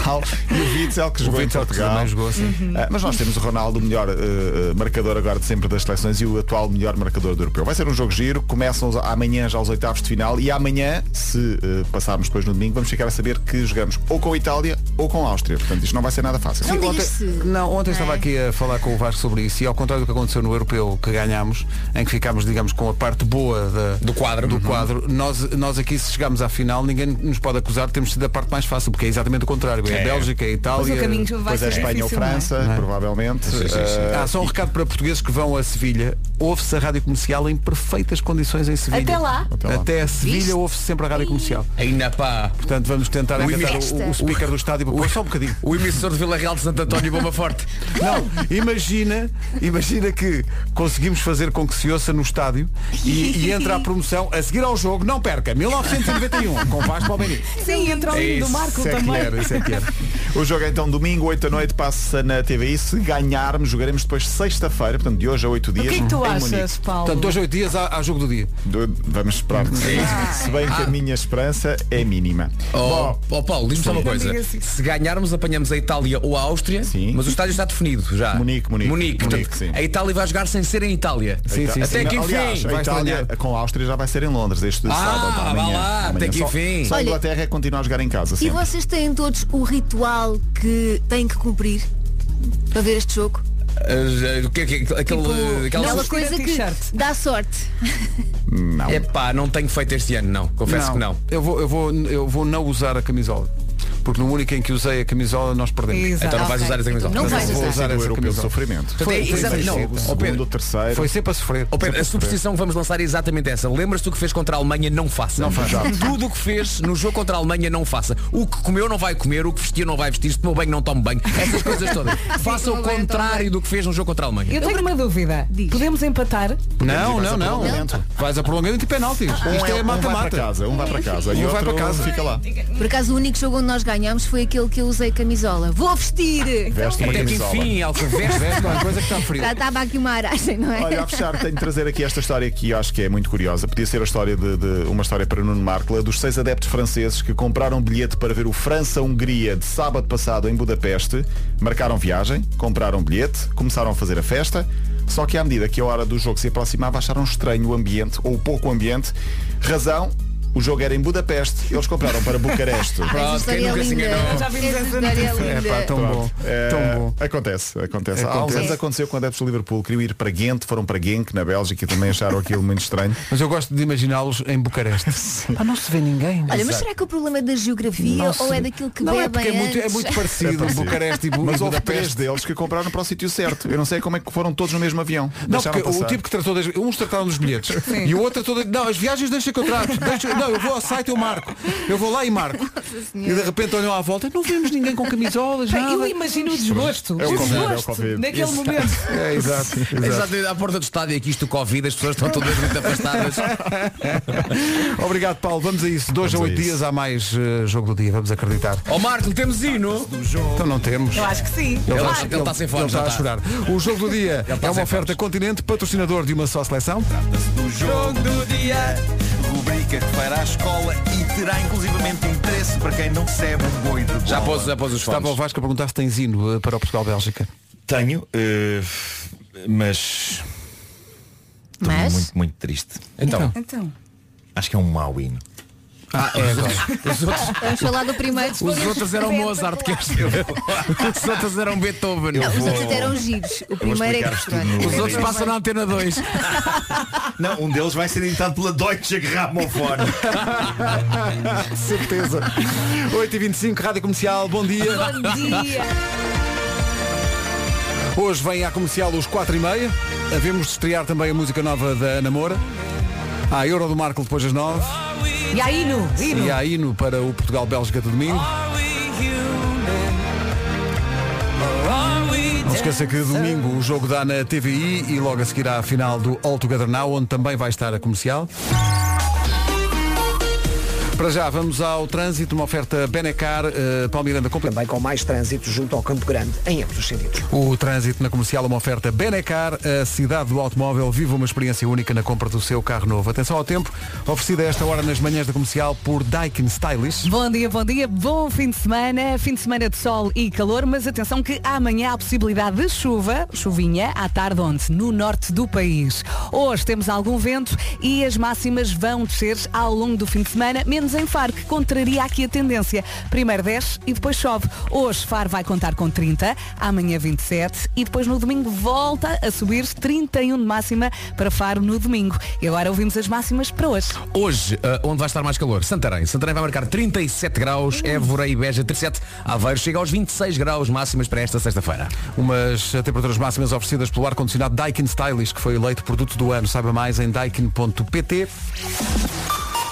e o Witzel, que jogou em Portugal. também jogou, sim. Ah, mas nós temos o Ronaldo, o melhor eh, marcador agora de sempre das seleções e o atual melhor marcador do europeu. Vai ser um jogo giro, começam amanhã já os oitavos de final e amanhã, se eh, passarmos depois no domingo, vamos ficar a saber que jogamos ou com a Itália ou com a Áustria. Portanto, isto não vai ser nada fácil. Sim, ontem, não, ontem estava aqui a falar com o Vasco sobre isso e ao contrário do que aconteceu no europeu que ganhámos, em que ficámos, digamos, com a parte boa da- do quadro, do quadro nós, nós aqui se chegarmos à final ninguém nos pode acusar de termos sido a parte mais fácil, porque é exatamente o contrário. É, a É. Bélgica, é a Itália. Pois o caminho vai Depois é ser Espanha ou é? França, é? provavelmente. Eh, Ah, só um recado para portugueses que vão a Sevilha. Ouve-se a rádio comercial em perfeitas condições em Sevilha. Até lá? Até lá. Até a Sevilha ouve-se sempre a rádio comercial. Ainda pá. Portanto, vamos tentar O o, o speaker do estádio para pôr só um bocadinho. O emissor de Vila Real de Santo António Bomba Forte. Não, imagina, imagina que conseguimos fazer com que se ouça no estádio e, e entra a promoção a seguir ao jogo, não perca, [laughs] 1991, com Vasco Palmeirinho. Sim, entra o hino do Marco Isso é que também. era, isso é que era. O jogo é então domingo, 8 da noite, passa na TVI. Se ganharmos, jogaremos depois sexta-feira, portanto, de hoje a 8 O dias. que é que tu achas, Munique. Paulo? Portanto, dois, oito dias há, há jogo do dia. Do- Vamos esperar que sim. Se bem que a minha esperança é mínima. Oh, oh, Paulo, diz-me só uma Sim. coisa. Assim. Se ganharmos, apanhamos a Itália ou a Áustria, mas o estádio está definido já. Munique, Munique. Munique. Munique, Portanto, sim. A Itália vai jogar sem ser em Itália. Até que Aliás, enfim. a Itália com a Áustria já vai ser em Londres este Ah, sábado. vá amanhã, lá, amanhã. até que Só- enfim. Só a Olha- Inglaterra é que continua a jogar em casa. E sempre. vocês têm todos o ritual que têm que cumprir para ver este jogo? Uh, o que é que aquele, Tipo, aquela aquela coisa que dá sorte. Não. É pá, não tenho feito este ano, não. Confesso que não. Eu vou, eu, vou, eu vou não usar a camisola. Porque no único em que usei a camisola nós perdemos. Exato. Então não vais usar essa camisola. Não, Não vais vou usar. usar Do essa camisola. sofrimento. Portanto, é exato- não, o segundo, o terceiro. Foi sempre a sofrer. Ó Pedro, a superstição que vamos lançar é exatamente essa. Lembras-te do que fez contra a Alemanha, não faça. Não faça. Tudo o que fez no jogo contra a Alemanha, não faça. O que comeu não vai comer, o que vestiu não vai vestir, se tomou banho não tome banho. Essas [laughs] coisas todas. faça o contrário do que fez no jogo contra a Alemanha. Eu tenho uma dúvida. Podemos empatar? Não, não, não. Vais a prolongamento e penaltis. Um Isto é- um vai para mata-mata. casa, um vai para casa e Um vai outro para casa. fica lá. Por acaso o único jogo onde nós ganhámos foi aquele que eu usei camisola. Vou vestir! Veste uma Até que camisola. enfim, Elsa, [laughs] veste. Veste qualquer coisa que está frio. Já estava aqui uma aragem, não é? Olha, a fechar, tenho de trazer aqui esta história que eu acho que é muito curiosa. Podia ser a história de, de- uma história para Nuno Markle, dos seis adeptos franceses que compraram bilhete para ver o França-Hungria de sábado passado em Budapeste, marcaram viagem, compraram bilhete, começaram a fazer a festa, só que à medida que a hora do jogo se aproximava acharam estranho o ambiente, ou pouco ambiente. Razão, o jogo era em Budapeste, eles compraram para Bucareste. [laughs] Pronto, quem história é nunca se enganou. Já vimos Essa é É linda. pá, tão bom. É, Tão bom. Acontece, acontece. Há uns anos aconteceu com adeptos do Liverpool, queriam ir para Ghent, foram para Genk, na Bélgica, e também acharam aquilo muito estranho. [laughs] Mas eu gosto de imaginá-los em Bucareste. [laughs] Ah, não se vê ninguém. Olha, mas será que o problema é da geografia Não ou se- é daquilo que Não é bebem porque é muito, é muito É parecido parecido. Bucareste e Bu- Mas houve três Budapeste. deles que compraram para o sítio certo. Eu não sei como é que foram todos no mesmo avião. Não, porque o tipo que tratou das, uns trataram dos bilhetes e o outro tratou de, não, as viagens deixa que eu trato. Deixa- não, eu vou ao site e eu marco. Eu vou lá e marco. [laughs] E de repente olham à volta, não vemos ninguém com camisolas, nada. Eu imagino o desgosto. É o é desgosto Covid. naquele Isso. momento. É, exato. [laughs] exato. Exato, à porta do estádio aqui isto Covid, as pessoas estão todas muito afastadas. [laughs] Obrigado, Paulo. Vamos a isso. Dois a Vamos a oito dias há mais eh, jogo do dia, vamos acreditar. Ó Marco, temos hino. Então não temos. Eu acho que sim. Ele está- está- ele está sem fone, ele está já a está. chorar. O jogo do dia Ele está é uma oferta continente, patrocinador de uma só seleção. do jogo do dia. Rubrica que fará a escola e terá inclusivamente interesse para quem não recebe um boi de bola. Já pôs, já pôs os Estava o fones. Vasco a perguntar se tens hino eh, para o Portugal-Bélgica. Tenho, eh, mas estou Mas? muito, muito triste. Então, Então. Acho que é um mau hino. Ah, é agora. os outros, Vamos falar do primeiro. os outros eram Mozart, que Os outros eram Beethoven. Não, os outros eram giros. O primeiro é que explicar-vos tudo pronto. no- Os outros passam na antena 2. Não, um deles vai ser editado pela Deutsche Grammophon. Certeza. 8h25, Rádio Comercial, bom dia. Bom dia. Hoje vem à comercial os 4 e meia. Havemos de estrear também a música nova da Ana Moura. Há a Euro do Marco depois das 9. E aí, Hino? Hino. E há hino para o Portugal-Bélgica de domingo. Não se esqueça que domingo o jogo dá na TVI e logo a seguir à final do All Together Now, onde também vai estar a comercial. Para já, vamos ao trânsito, uma oferta Benecar, uh, Palmiranda compra. Também com mais trânsito junto ao Campo Grande, em ambos os sentidos. O trânsito na comercial, uma oferta Benecar, a cidade do automóvel, viva uma experiência única na compra do seu carro novo. Atenção ao tempo, oferecida a esta hora nas manhãs da comercial por Daikin Stylish. Bom dia, bom dia, bom fim de semana, fim de semana de sol e calor, mas atenção que amanhã há possibilidade de chuva, chuvinha, à tarde onde? No norte do país. Hoje temos algum vento e as máximas vão descer ao longo do fim de semana, menos menos em Faro, que contraria aqui a tendência. Primeiro desce e depois chove. Hoje Faro vai contar com 30, amanhã 27 e depois no domingo volta a subir 31 de máxima para Faro no domingo. E agora ouvimos as máximas para hoje. Hoje, ah, onde vai estar mais calor? Santarém. Santarém vai marcar 37 graus, Évora e Beja 37, Aveiro chega aos 26 graus máximas para esta sexta-feira. Umas eh, temperaturas máximas oferecidas pelo ar-condicionado Daikin Stylish, que foi eleito produto do ano. Saiba mais em daikin.pt.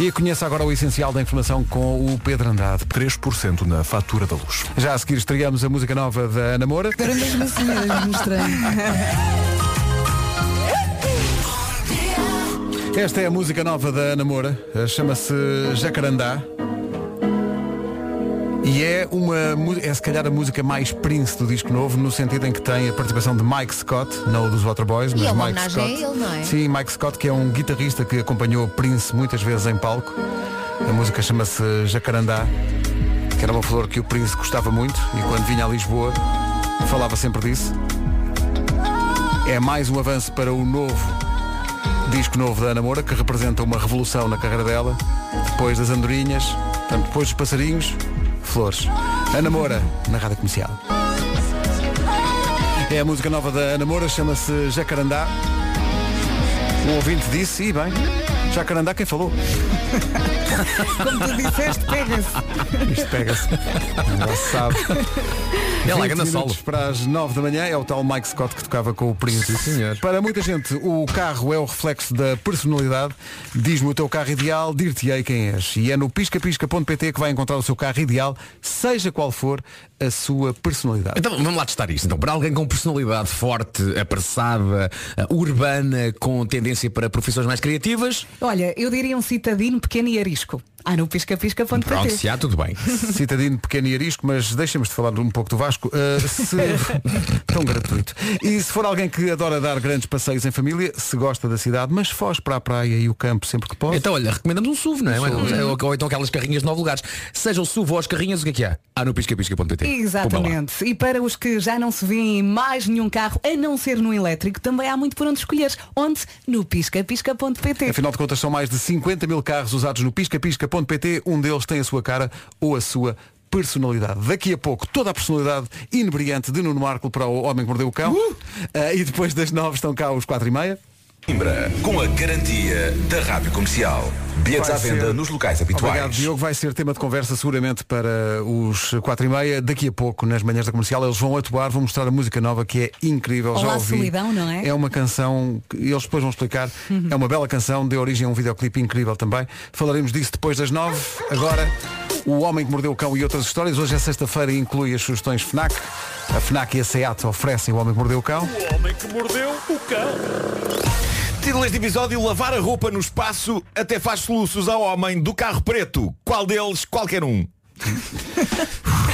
E conheça agora o essencial da informação com o Pedro Andrade. 3% na fatura da luz. Já a seguir estreamos a música nova da Ana Moura. Agora mesmo assim, mesmo estranho. Esta é a música nova da Ana Moura, eh, chama-se Jacarandá. E é uma é se calhar a música mais Prince do disco novo, no sentido em que tem a participação de Mike Scott, não dos Waterboys, E mas é uma Mike homenagem a Scott. ele, não é? Sim, Mike Scott, que é um guitarrista que acompanhou Prince muitas vezes em palco. A música chama-se Jacarandá, que era uma flor que o Prince gostava muito e quando vinha a Lisboa falava sempre disso. É mais um avanço para o novo disco novo da Ana Moura, que representa uma revolução na carreira dela. Depois das andorinhas, portanto, depois dos passarinhos, flores. Ana Moura, na rádio comercial. É a música nova da Ana Moura, chama-se Jacarandá. Um ouvinte disse, e bem, Jacarandá quem falou? Como tu disseste, pega-se. Isto pega-se. Não se É lá, 20 ganda solo. para as 9 da manhã é o tal Mike Scott que tocava com o Prince. Para muita gente, o carro é o reflexo da personalidade. Diz-me o teu carro ideal, dir-te-ei quem és. E é no piscapisca.pt que vai encontrar o seu carro ideal, seja qual for a sua personalidade. Então vamos lá testar isto. Então, para alguém com personalidade forte, apressada, ah, urbana, com tendência para profissões mais criativas, Olha, eu diria um citadino pequeno e arisco. Ah, no piscapisca.pt. pronto, se há, tudo bem. [laughs] Citadino pequeno e arisco, mas deixemos de falar um pouco do Vasco. Uh, se... [laughs] Tão gratuito. E se for alguém que adora dar grandes passeios em família, se gosta da cidade, mas foge para a praia e o campo sempre que pode. Então, olha, recomendamos um SUV, não é? SUV. Ou, ou então aquelas carrinhas de nove lugares. Seja o SUV ou as carrinhas, o que é que há? Há no piscapisca.pt. Exatamente. E para os que já não se vêem em mais nenhum carro, a não ser no elétrico, também há muito por onde escolher. Onde? No piscapisca.pt. Afinal de contas, são mais de 50 mil carros usados no piscapisca.pt. Um deles tem a sua cara ou a sua personalidade. Daqui a pouco, toda a personalidade inebriante de Nuno Marco para o Homem que Mordeu o Cão. Uh, e depois das nove estão cá os quatro e meia. Coimbra, com a garantia da Rádio Comercial. Bilhetes Vai à venda ser- nos locais habituais. Obrigado, Diogo. Vai ser tema de conversa seguramente para os quatro e meia. Daqui a pouco, nas manhãs da comercial, eles vão atuar, vão mostrar a música nova que é incrível. Já Olá, ouvi. solidão, não é? É uma canção, que eles depois vão explicar. Uhum. É uma bela canção, deu origem a um videoclipe incrível também. Falaremos disso depois das nove. Agora, o Homem que Mordeu o Cão e outras histórias. Hoje é sexta-feira e inclui as sugestões FNAC. A FNAC e a SEAT oferecem o Homem que Mordeu o Cão. O homem que mordeu o cão. Título deste episódio, lavar a roupa no espaço até faz soluços ao homem do carro preto. Qual deles? Qualquer um. [laughs]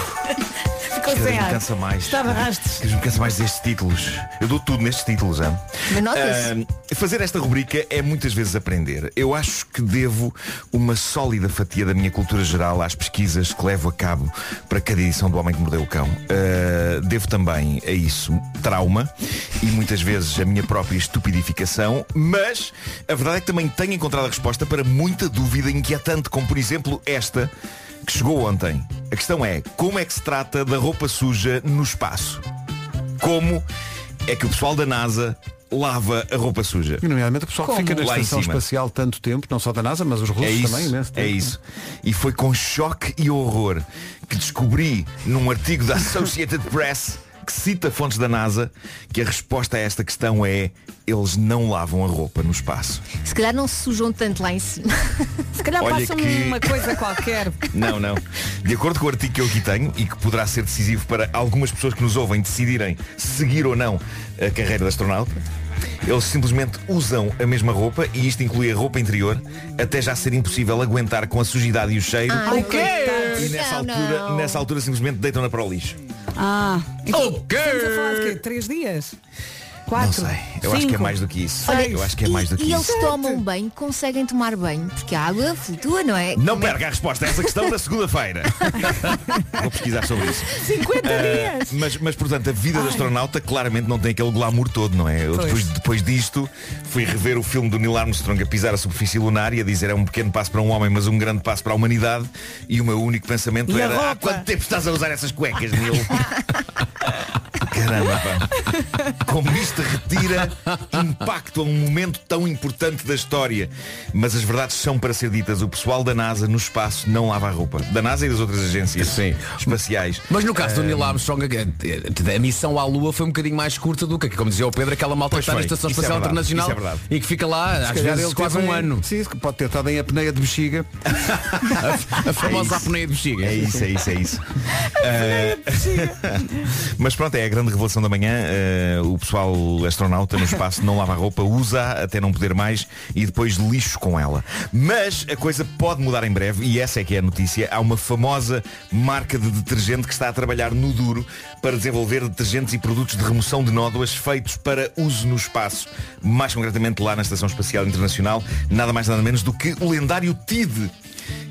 Vez me cansa mais. Estava vez me cansa mais destes títulos. Eu dou tudo nestes títulos, hein? Mas. Ah, fazer esta rubrica é muitas vezes aprender. Eu acho que devo uma sólida fatia da minha cultura geral às pesquisas que levo a cabo para cada edição do Homem que Mordeu o Cão. Ah, devo também a isso trauma e muitas vezes a minha própria estupidificação, mas a verdade é que também tenho encontrado a resposta para muita dúvida inquietante, como por exemplo esta que chegou ontem. A questão é, como é que se trata da roupa suja no espaço? Como é que o pessoal da NASA lava a roupa suja? E nomeadamente o pessoal que fica na estação espacial tanto tempo, não só da NASA, mas os russos É isso, também, imenso é tempo. isso. E foi com choque e horror que descobri num artigo da [laughs] Associated Press que cita fontes da NASA que a resposta a esta questão é eles não lavam a roupa no espaço. Se calhar não se sujam tanto lá em cima. [laughs] Se calhar Olha passam que- uma coisa qualquer. [laughs] Não, não. De acordo com o artigo que eu aqui tenho e que poderá ser decisivo para algumas pessoas que nos ouvem decidirem seguir ou não a carreira de astronauta, eles simplesmente usam a mesma roupa e isto inclui a roupa interior até já ser impossível aguentar com a sujidade e o cheiro. Ai, E nessa Não, altura, não. nessa altura simplesmente deitam-na para o lixo. Ah, então Ok. estamos a falar de quê? Três dias? Quatro. Não sei. Eu acho que é cinco, mais do que isso. Olha, eu acho que é e, mais do que e isso. eles tomam banho, conseguem tomar banho, porque a água flutua, não é? Não Como é- perca a resposta a essa questão na segunda-feira. [laughs] Vou pesquisar sobre isso. 50 Ah, dias. mas, mas, portanto, a vida do astronauta claramente não tem aquele glamour todo, não é? Eu Pois. depois, depois disto fui rever o filme do Neil Armstrong a pisar a superfície lunar e a dizer é um pequeno passo para um homem, mas um grande passo para a humanidade. E o meu único pensamento E era há roupa? quanto tempo estás a usar essas cuecas, Neil? [laughs] Caramba, pá. Como isto retira [laughs] impacto a um momento tão importante da história. Mas as verdades são para ser ditas. O pessoal da NASA no espaço não lava a roupa. Da NASA e das outras agências Sim. espaciais. Mas no caso do Ah, Neil Armstrong, a, a- a missão à Lua foi um bocadinho mais curta do que, como dizia o Pedro, aquela malta que está na. Estação é Espacial verdade. Internacional é e que fica lá, às vezes, quase um em- ano. Sim, pode ter estado em apneia de bexiga. [laughs] A famosa É apneia de bexiga. É isso, é isso, é isso. [laughs] Mas pronto, é a grande revelação da manhã. Ah, o pessoal astronauta no espaço não lava a roupa, usa até não poder mais e depois lixo com ela. Mas a coisa pode mudar em breve e essa é que é a notícia. Há uma famosa marca de detergente que está a trabalhar no duro para desenvolver detergentes e produtos de remoção de nódoas feitos para uso no espaço. Mais concretamente lá na Estação Espacial Internacional, nada mais nada menos do que o lendário TID,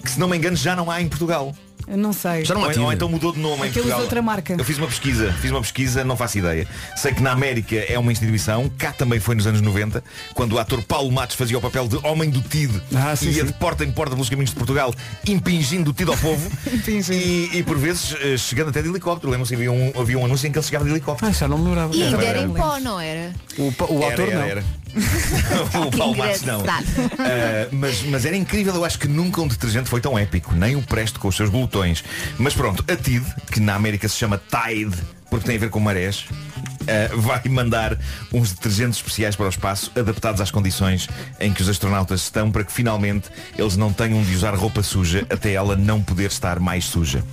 que se não me engano já não há em Portugal. Eu não sei. Já não ou, tido. ou então mudou de nome em Aquilo Portugal. outra marca. Eu fiz uma pesquisa, fiz uma pesquisa, não faço ideia. Sei que na América é uma instituição, cá também foi nos anos 90, quando o ator Paulo Matos fazia o papel de homem do TID Ah, sim, e ia sim. de porta em porta pelos caminhos de Portugal, impingindo o TID ao povo [laughs] e, e por vezes eh, chegando até de helicóptero. Lembram-se, havia um, havia um anúncio em que ele chegava de helicóptero. Ah, já não me lembrava. E ainda era era. em pó, não era? O, o era, não. era. [laughs] o Paulo Matos não. Ah, mas, mas era incrível, eu acho que nunca um detergente foi tão épico, nem o Presto com os seus glutões. Mas pronto, a TID, que na América se chama Tide, porque tem a ver com marés, ah, vai mandar uns detergentes especiais para o espaço, adaptados às condições em que os astronautas estão, para que finalmente eles não tenham de usar roupa suja até ela não poder estar mais suja.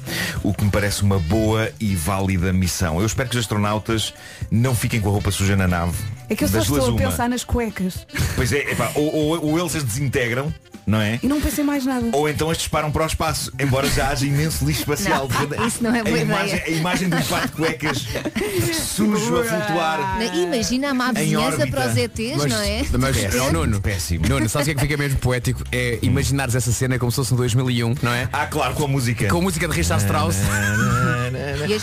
O que me parece uma boa e válida missão. Eu espero que os astronautas não fiquem com a roupa suja na nave. É que eu só estou a pensar nas cuecas. Pois é, epá, ou, ou- ou eles as desintegram, não é? E não pensei mais nada. Ou então as disparam para o espaço, embora já haja imenso lixo espacial. [laughs] Não, isso não é boa a imagem, a imagem de um par de cuecas sujo a flutuar. Na- Imagina a má vizinhança para os ETs, não é? Mas, Péssimo. oh, Nuno, Péssimo. Nuno, sabes o que é que fica mesmo poético? É imaginares essa cena como se fosse em 2001, não é? Ah, claro, com a música. Com a música de Richard Strauss. [laughs]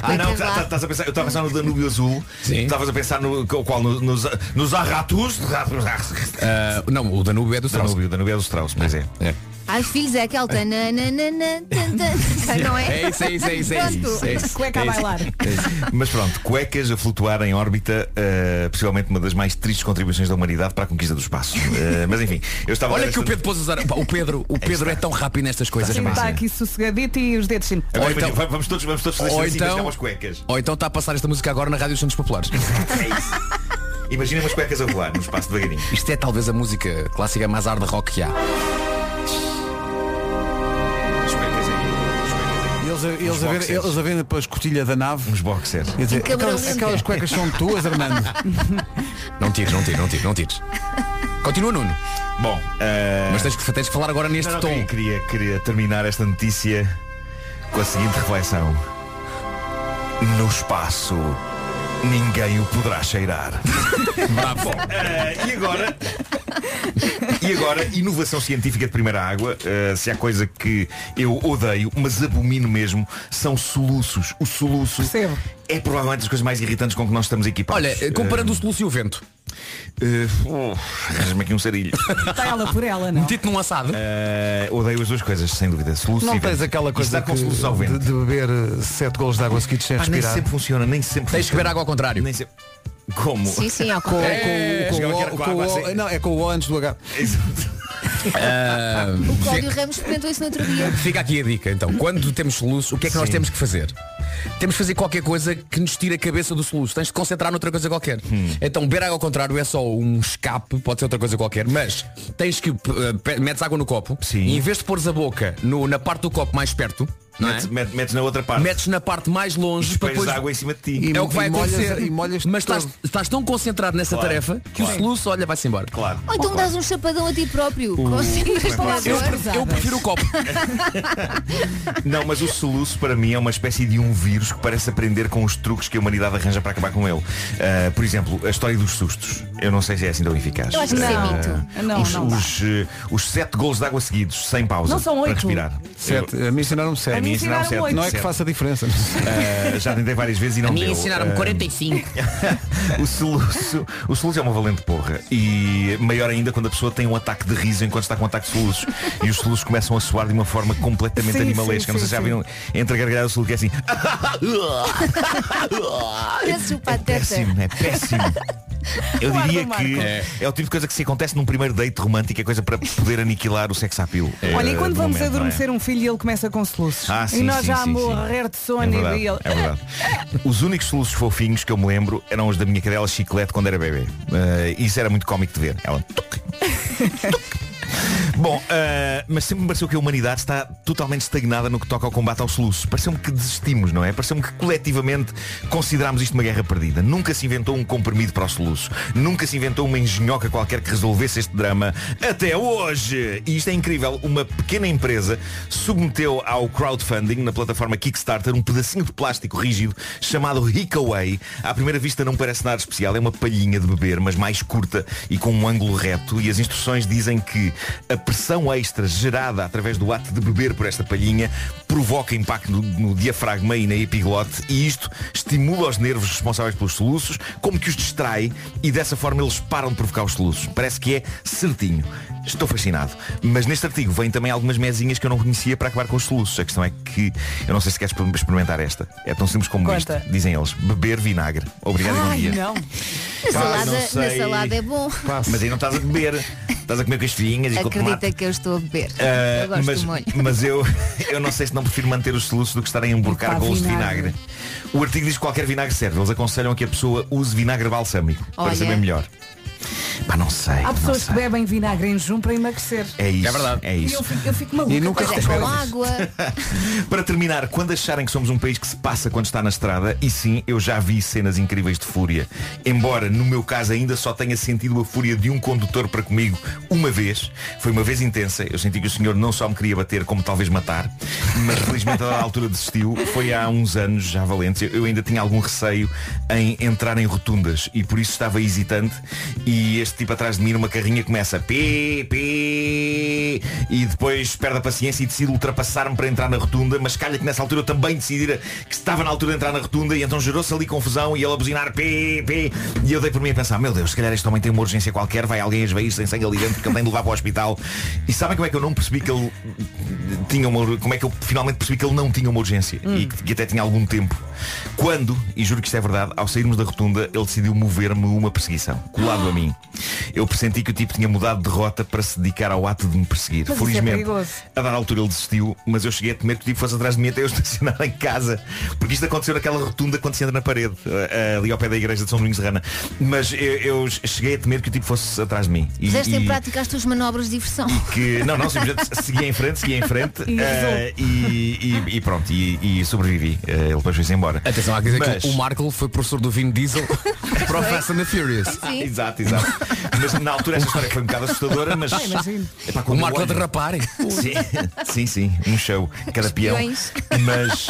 Ah não, cuecas tá- tá- estás a pensar, eu estava a pensar no Danúbio Azul. Sim. Estavas a pensar no qual no- nos, nos Arratus. Ah, não, o Danúbio é do Strauss. Danúbio, Danúbio é do Strauss, mas é. É. Ai filhos, é aquele tan, [laughs] não é? É isso, é isso, é isso, é isso. É isso. Cueca a É isso. bailar. Mas pronto, cuecas a flutuar em órbita, eh, possivelmente uma das mais tristes contribuições da humanidade para a conquista do espaço. Eh, mas enfim, eu estava a Olha que o esta- Pedro pôs usar. O Pedro, o Pedro é tão rápido nestas coisas. Sim, pá. está aqui sossegadito e os dedos sim. Agora, imagina, então- vamos todos, vamos todos fazer Ou assim, então- as cuecas. Ou então está a passar esta música agora na Rádio Santos Populares. [laughs] É isso. Imagina umas cuecas a voar no espaço devagarinho. Isto é talvez a música clássica mais hard rock que há. Eles, a- eles, a ver, eles a verem para a escotilha da nave. Uns boxers. Quer dizer, câmara aquelas, lenta. aquelas cuecas são tuas, Armando. [laughs] Não tires, não tires, não tires, não tires. Continua, Nuno. Bom, eh, Mas tens que, tens que falar agora neste não, não, tom. queria, queria, queria terminar esta notícia com a seguinte reflexão. No espaço, ninguém o poderá cheirar. [laughs] Bravo. Bom, eh, e agora? E agora, inovação científica de primeira água, eh, se há coisa que eu odeio, mas abomino mesmo, são soluços. O soluço Percebo. É provavelmente das coisas mais irritantes com que nós estamos equipados. Olha, comparando o soluço e o vento. Eh, oh, Arranja-me aqui um sarilho. Está [laughs] ela por ela, não? Metido num assado. Eh, odeio as duas coisas, sem dúvida. Soluço Não e tens vento. aquela coisa que- de, vento. de beber eh, sete golos de água seguidos sem Pá, nem respirar. sempre funciona, nem sempre Tens que beber água ao contrário. Nem sempre. Como? Sim, sim, ao [laughs] Com, contrário. com- com o- com o- assim. Não, é com o O antes do H. Exato. [laughs] Ah, O Cláudio Ramos experimentou isso no outro dia. Fica aqui a dica então. Quando temos soluço, o que é que nós Sim. temos que fazer? Temos que fazer qualquer coisa que nos tire a cabeça do soluço. Tens de concentrar noutra coisa qualquer. Hum. Então beber água ao contrário é só um escape, pode ser outra coisa qualquer, mas tens que pe- metes água no copo Sim. e em vez de pôres a boca no- na parte do copo mais perto, não é? Metes, metes- metes na outra parte. Metes na parte mais longe para Depois água em cima de ti. é o que vai e molhas- acontecer. e molhas Mas estás, estás tão concentrado nessa Claro, tarefa que claro. o soluço, olha, vai-se embora. Claro. Ou então dás um chapadão a ti próprio. É pode ser? agora. Eu prefiro o copo. [laughs] Não, mas o soluço para mim é uma espécie de um vírus que parece aprender com os truques que a humanidade arranja para acabar com ele. Ah, por exemplo, a história dos sustos. Eu não sei se é assim tão eficaz. Eu acho que isso é Ah, mito. Não, os, não os, eh, os sete golos de água seguidos, sem pausa. Não são Para oito. respirar. Sete. A mim ensinaram sete. Mim ensinaram ensinaram sete. Não é que faça diferença. [laughs] Ah, já tentei várias vezes e não A mim deu. ensinaram-me Ah, 45. [laughs] o soluço, o soluço é uma valente porra e maior ainda quando a pessoa tem um ataque de riso enquanto está com um ataque de soluços e os soluços começam a soar de uma forma completamente Sim, animalesca. sim, não sei sim, se já viram entre a gargalhada e o soluço que é assim. [laughs] É péssimo, é péssimo. Eu diria que Marco. é. o tipo de coisa que se acontece num primeiro date romântico, é coisa para poder aniquilar o sex appeal. Olha, e eh, quando do vamos momento, é? adormecer um filho e ele começa com soluços. Ah, e sim, nós sim, já sim, a morrer de É sono verdade, e ele. é verdade. Os únicos soluços fofinhos que eu me lembro eram os da minha cadela chiclete quando era bebê. Eh, isso era muito cómico de ver. Ela. tuc, tuc. Bom, eh, mas sempre me pareceu que a humanidade está totalmente estagnada no que toca ao combate ao soluço. Pareceu-me que desistimos, não é? Pareceu-me que coletivamente considerámos isto uma guerra perdida. Nunca se inventou um comprimido para o soluço. Nunca se inventou uma engenhoca qualquer que resolvesse este drama. Até hoje! E isto é incrível. Uma pequena empresa submeteu ao crowdfunding na plataforma Kickstarter um pedacinho de plástico rígido chamado Hickaway. À primeira vista não parece nada especial. É uma palhinha de beber, mas mais curta e com um ângulo reto. E as instruções dizem que a pressão extra gerada através do ato de beber por esta palhinha provoca impacto no, no diafragma e na epiglote e isto estimula os nervos responsáveis pelos soluços, como que os distrai e dessa forma eles param de provocar os soluços. Parece que é certinho. Estou fascinado. Mas neste artigo vêm também algumas mesinhas que eu não conhecia para acabar com os soluços. A questão é que eu não sei se queres experimentar esta. É tão simples como Conta. isto. Dizem eles. Beber vinagre. Obrigado e bom Ai, dia. não. Na Pá, salada, não na salada é bom. Mas aí não estás a beber. Estás a comer com as filhinhas o tomate. Acredita que eu estou a beber. Ah, eu gosto mas, mas eu, eu não sei se não prefiro manter os soluços do que estarem a emborcar golos de vinagre. O artigo diz que qualquer vinagre serve. Eles aconselham que a pessoa use vinagre balsâmico para Olha. saber melhor. Pá, não sei. Há não pessoas que sei. bebem vinagre em jejum para emagrecer. É isso. É verdade. É E isso. eu fico, eu fico maluca. E nunca é com água. [laughs] Para terminar, quando acharem que somos um país que se passa quando está na estrada, e sim, eu já vi cenas incríveis de fúria. Embora, no meu caso, ainda só tenha sentido a fúria de um condutor para comigo uma vez. Foi uma vez intensa. Eu senti que o senhor não só me queria bater, como talvez matar. Mas felizmente a altura desistiu. Foi há uns anos já valentes. Eu- Eu ainda tinha algum receio em entrar em rotundas e por isso estava hesitante. E este tipo atrás de mim numa carrinha começa pi, e depois perde a paciência e decide ultrapassar-me para entrar na rotunda, mas calha que nessa altura eu também decidira que estava na altura de entrar na rotunda e então gerou-se ali confusão e ele a buzinar pi, pi, e eu dei por mim a pensar, meu Deus, se calhar este homem tem uma urgência qualquer, vai alguém a esvair sem sangue ali dentro porque ele tem de levar para o hospital. E sabem como é que eu não percebi que ele tinha uma como é que eu finalmente percebi que ele não tinha uma urgência e que, que até tinha algum tempo. Quando, e juro que isto é verdade, ao sairmos da rotunda, ele decidiu mover-me uma perseguição, colado a mim. Eu pressenti que o tipo tinha mudado de rota para se dedicar ao ato de me perseguir. Mas isso é Felizmente, perigoso. a dar altura ele desistiu, mas eu cheguei a temer que o tipo fosse atrás de mim até eu [laughs] estacionar em casa. Porque isto aconteceu naquela rotunda quando se entra na parede, eh, ali ao pé da igreja de São Domingos de Rana. Mas eu, eu cheguei a temer que o tipo fosse atrás de mim. E- Puseste em e- prática as tuas manobras de diversão. que não, não, simplesmente [laughs] segui em frente, segui em frente E eh, e, e- e pronto, e, e sobrevivi. Eh, ele depois foi-se embora. Atenção, há que dizer Mas- que o Marco foi professor do Vin Diesel [laughs] para o Fast and the Furious. exato, exato. Mas na altura essa história foi um bocado assustadora, mas. Ah, imagino. Epá, O Marco eu a derrapar. Sim, sim, sim, um show, cada peão. Mas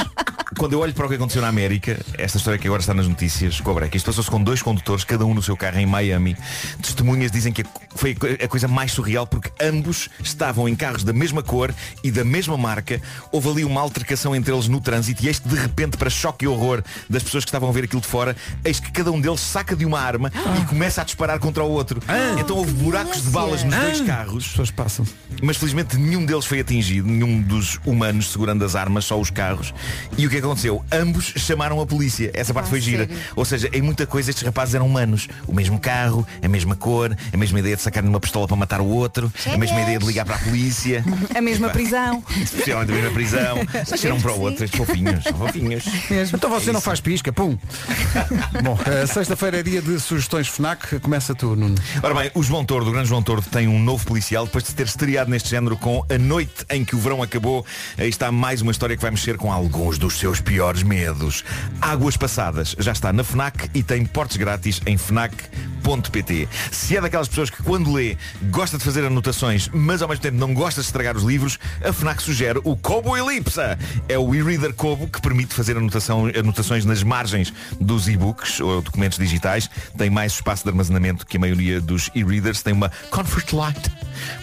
quando eu olho para o que aconteceu na América, esta história que agora está nas notícias, com a breca, isto passou-se com dois condutores, cada um no seu carro em Miami. Testemunhas dizem que foi a co- a coisa mais surreal porque ambos estavam em carros da mesma cor e da mesma marca. Houve ali uma altercação entre eles no trânsito e eis que de repente, para choque e horror das pessoas que estavam a ver aquilo de fora, eis que cada um deles saca de uma arma e começa a disparar contra o outro. então houve buracos de balas nos dois carros. As pessoas passam. Mas felizmente nenhum deles foi atingido, nenhum dos humanos segurando as armas, só os carros. E o que aconteceu? Ambos chamaram a polícia. Essa parte Ah, foi gira. sério? Ou seja, em muita coisa estes rapazes eram humanos. O mesmo carro, a mesma cor, a mesma ideia de sacar uma pistola para matar o outro, a mesma ideia de ligar para a polícia. A mesma prisão. [laughs] Especialmente a mesma prisão. [laughs] Mas um para o outro, estes fofinhos. Fofinhos. Então você não faz pisca, pum. [laughs] Bom, eh, sexta-feira é dia de sugestões FNAC. Começa tu, Nuno. Ora bem, o João Tordo, o grande João Tordo, tem um novo policial depois de ter estreado neste género com A Noite em que o Verão Acabou. Aí está mais uma história que vai mexer com alguns dos seus piores medos. Águas Passadas já está na FNAC e tem portes grátis em FNAC.pt. Se é daquelas pessoas que quando lê gosta de fazer anotações, mas ao mesmo tempo não gosta de estragar os livros, a FNAC sugere o Kobo Elipsa. É o e-reader Kobo que permite fazer anotação, anotações nas margens dos e-books ou documentos digitais. Tem mais espaço de armazenamento que a maioria dos e-readers. Tem uma Comfort Light.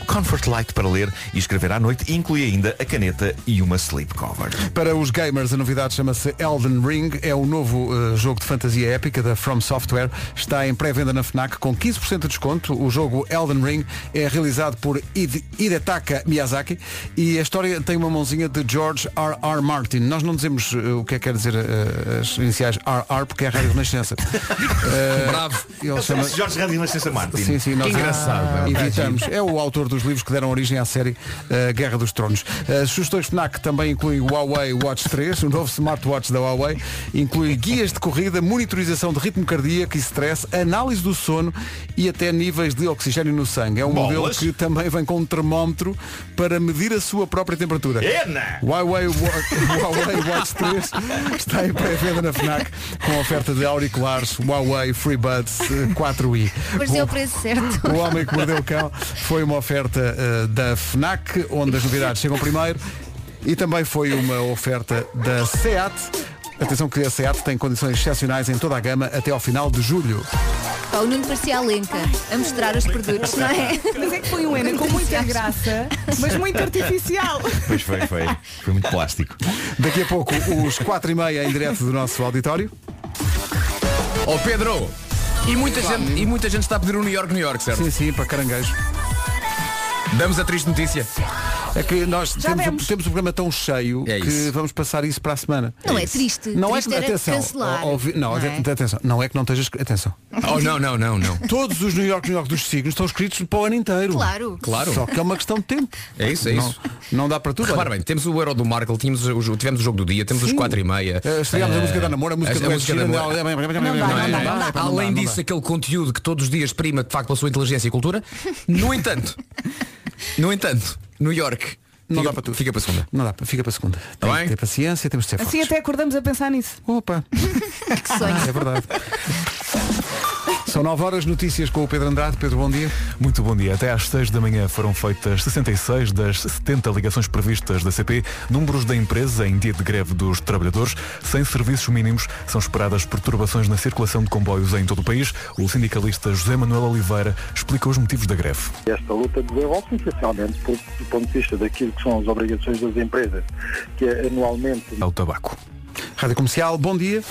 Comfort Light para ler e escrever à noite inclui ainda a caneta e uma sleep cover. Para os gamers, a novidade chama-se Elden Ring. É o novo eh, jogo de fantasia épica da From Software. Está em pré-venda na FNAC com 15% de desconto. O jogo Elden Ring é realizado por Hide- Hidetaka Miyazaki e a história tem uma mãozinha de George R. R. Martin. Nós não dizemos eh, o que é que quer dizer eh, as iniciais RR porque é a Rádio Renascença. [laughs] Bravo. Ele chama... Jorge Rádio Renascença Martin. Sim, sim, nós engraçado. evitamos. É o autor dos livros que deram origem à série eh, Guerra dos Tronos. As sugestões FNAC também incluem o Huawei Watch 3, o novo smartwatch da Huawei, inclui guias de corrida, monitorização de ritmo cardíaco e stress, análise do sono e até níveis de oxigênio no sangue. É um Bolas. modelo que também vem com um termómetro para medir a sua própria temperatura. Ena! Huawei, [laughs] Huawei Watch 3 está em pré-venda na FNAC com oferta de auriculares Huawei FreeBuds eh, 4i. Mas é o preço certo. O Homem que Mordeu o Cão foi uma oferta da FNAC, onde as novidades chegam primeiro, e também foi uma oferta da SEAT. Atenção que a SEAT tem condições excepcionais em toda a gama até ao final de julho. Pá, o Nuno parecia a Lenca a mostrar os produtos, não é? Mas é que foi um Ena com muita graça, mas muito artificial. Pois foi, foi. Foi muito plástico. Daqui a pouco, os 4 e meia em direto do nosso auditório. Ó Pedro! E muita, gente, e muita gente está a pedir um New York, New York, certo? Sim, sim, para caranguejo. Damos a triste notícia. É que nós Já temos, o- temos um programa tão cheio É que isso. vamos passar isso para a semana. Não é triste. Não Triste é era que atenção. cancelar. ó- ouvi- não, não é? aten- atenção. Não é que não estejas. Atenção. Oh não, não, não, não. Todos os New York, New York dos signos estão escritos para o ano inteiro. Claro. Claro. Só que é uma questão de tempo. É isso, é não, isso. Não dá para tudo. Repara olha. bem, temos o Euro do Markle, tínhamos o, jo- tivemos o jogo do dia, temos os Sim. 4 e meia. Eh, estreámos a música da namoro, a música do Ed Sheeran, não, não, dá, não, é, é? dá, Além disso, aquele conteúdo que todos os dias prima de facto pela sua inteligência e cultura. No entanto, no entanto, New York. Não fica, dá para tudo. Fica para a segunda. Não dá, fica para a segunda. Tem bem? que ter paciência, temos de ser Assim fortes. até acordamos a pensar nisso. Opa, [laughs] Que sonho. é verdade. [laughs] São 9 horas, notícias com o Pedro Andrade. Pedro, bom dia. Muito bom dia. Até às 6 da manhã foram feitas 66 das 70 ligações previstas da CP. Números da empresa em dia de greve dos trabalhadores. Sem serviços mínimos, são esperadas perturbações na circulação de comboios em todo o país. O sindicalista José Manuel Oliveira explica os motivos da greve. Esta luta desenvolve-se essencialmente por- do ponto de vista daquilo que são as obrigações das empresas, que é anualmente Ao tabaco. Rádio Comercial, bom dia.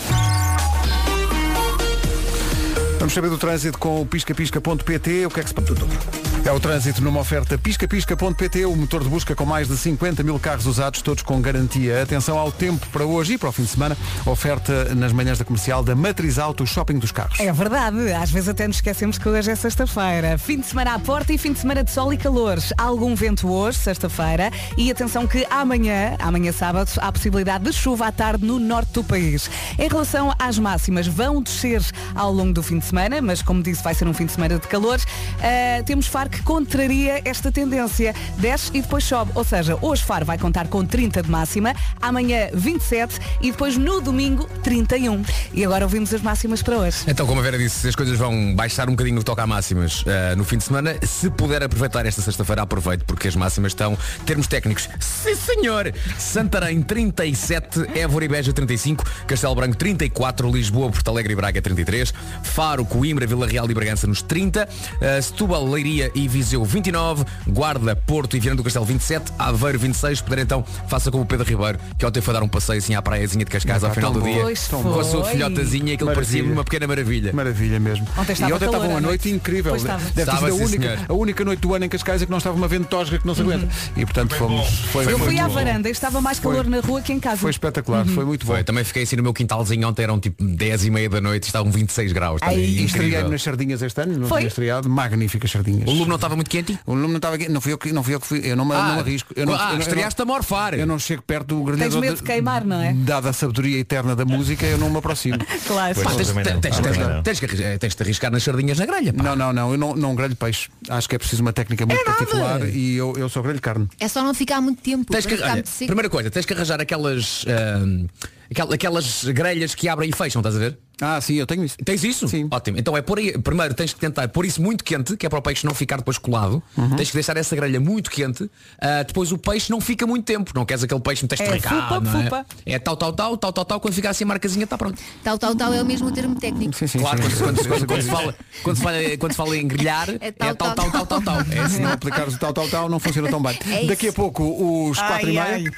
Vamos saber do trânsito com o piscapisca.pt. O que é que se? É o trânsito numa oferta piscapisca.pt, o motor de busca com mais de 50 mil carros usados, todos com garantia. Atenção ao tempo para hoje e para o fim de semana. Oferta nas manhãs da comercial da Matriz Auto Shopping dos Carros. É verdade, às vezes até nos esquecemos que hoje é sexta-feira. Fim de semana à porta e fim de semana de sol e calor. Há algum vento hoje, sexta-feira. E atenção que amanhã, amanhã sábado, há possibilidade de chuva à tarde no norte do país. Em relação às máximas, vão descer ao longo do fim de semana, mas como disse, vai ser um fim de semana de calor. Ah, temos Faro que contraria esta tendência. Desce e depois sobe. Ou seja, hoje Faro vai contar com 30 de máxima, amanhã 27 e depois no domingo 31. E agora ouvimos as máximas para hoje. Então, como a Vera disse, as coisas vão baixar um bocadinho no que toca a máximas eh, no fim de semana. Se puder aproveitar esta sexta-feira, aproveite, porque as máximas estão, termos técnicos, sim senhor! Santarém 37, Évora e Beja 35, Castelo Branco 34, Lisboa, Porto Alegre e Braga 33, Faro, Coimbra, Vila Real e Bragança nos 30, eh, Setúbal, Leiria e Viseu 29, Guarda, Porto e Viana do Castelo 27, Aveiro 26, poder então faça como o Pedro Ribeiro, que ontem foi dar um passeio assim à praiazinha de Cascais ao Epá, final do dia, com a sua filhotazinha, aquilo parecia uma pequena maravilha. Maravilha mesmo. Ontem estava e ontem estava uma noite noite. incrível. Deve ter a sim, única, a única noite do ano em Cascais é que não estava uma ventosga que não se aguenta. E portanto fomos. Foi, Eu fui à varanda e estava mais calor na rua que em casa. Foi espetacular, foi muito bom. Foi, também fiquei assim no meu quintalzinho ontem, eram tipo 10 e meia da noite, estavam 26 graus. E estreiei nas sardinhas este ano, não tinha estreado, magníficas sardinhas. Não estava muito quente? O lume não estava quente, não fui eu que, não fui eu que fui, eu não, me- Ah, não me arrisco. Eu não, ah, eu não- estreaste eu não, a morfar. Eu não chego perto do Tens granador. medo de queimar, não é? Dada a sabedoria eterna da música, eu não me aproximo. [laughs] Claro. Pá, tens, também tens- não. tens- Ah, tens- também não. tens que arris- tens de arriscar nas sardinhas na grelha. pá. Não, não, não, eu não, não grelho peixe. Acho que é preciso uma técnica muito nada. particular e eu, eu só grelho carne. É só não ficar muito tempo. Tens para que, ficar olha, muito seco. primeira coisa, tens que arranjar aquelas ahm, aquel- aquelas grelhas que abrem e fecham, estás a ver? Ah, sim, eu tenho isso. Tens isso? Sim. Ótimo. Então é por aí, primeiro tens que tentar pôr isso muito quente, que é para o peixe não ficar depois colado. Uhum. Tens que deixar essa grelha muito quente. Ah, depois o peixe não fica muito tempo. Não queres aquele peixe muito É, estricado, fupa, não é? fupa. É tal, tal, tal, tal, tal, tal, quando fica assim a marcazinha está pronto. Tal, tal, tal é o mesmo termo técnico. Sim, sim, Claro, sim. quando, quando- quando- se fala, quando, se fala, quando se fala em grelhar, é tal, tal, tal, tal, tal, tal. É Se assim. não aplicares o tal, tal, tal, não funciona tão bem. É Daqui a pouco, os quatro e meia.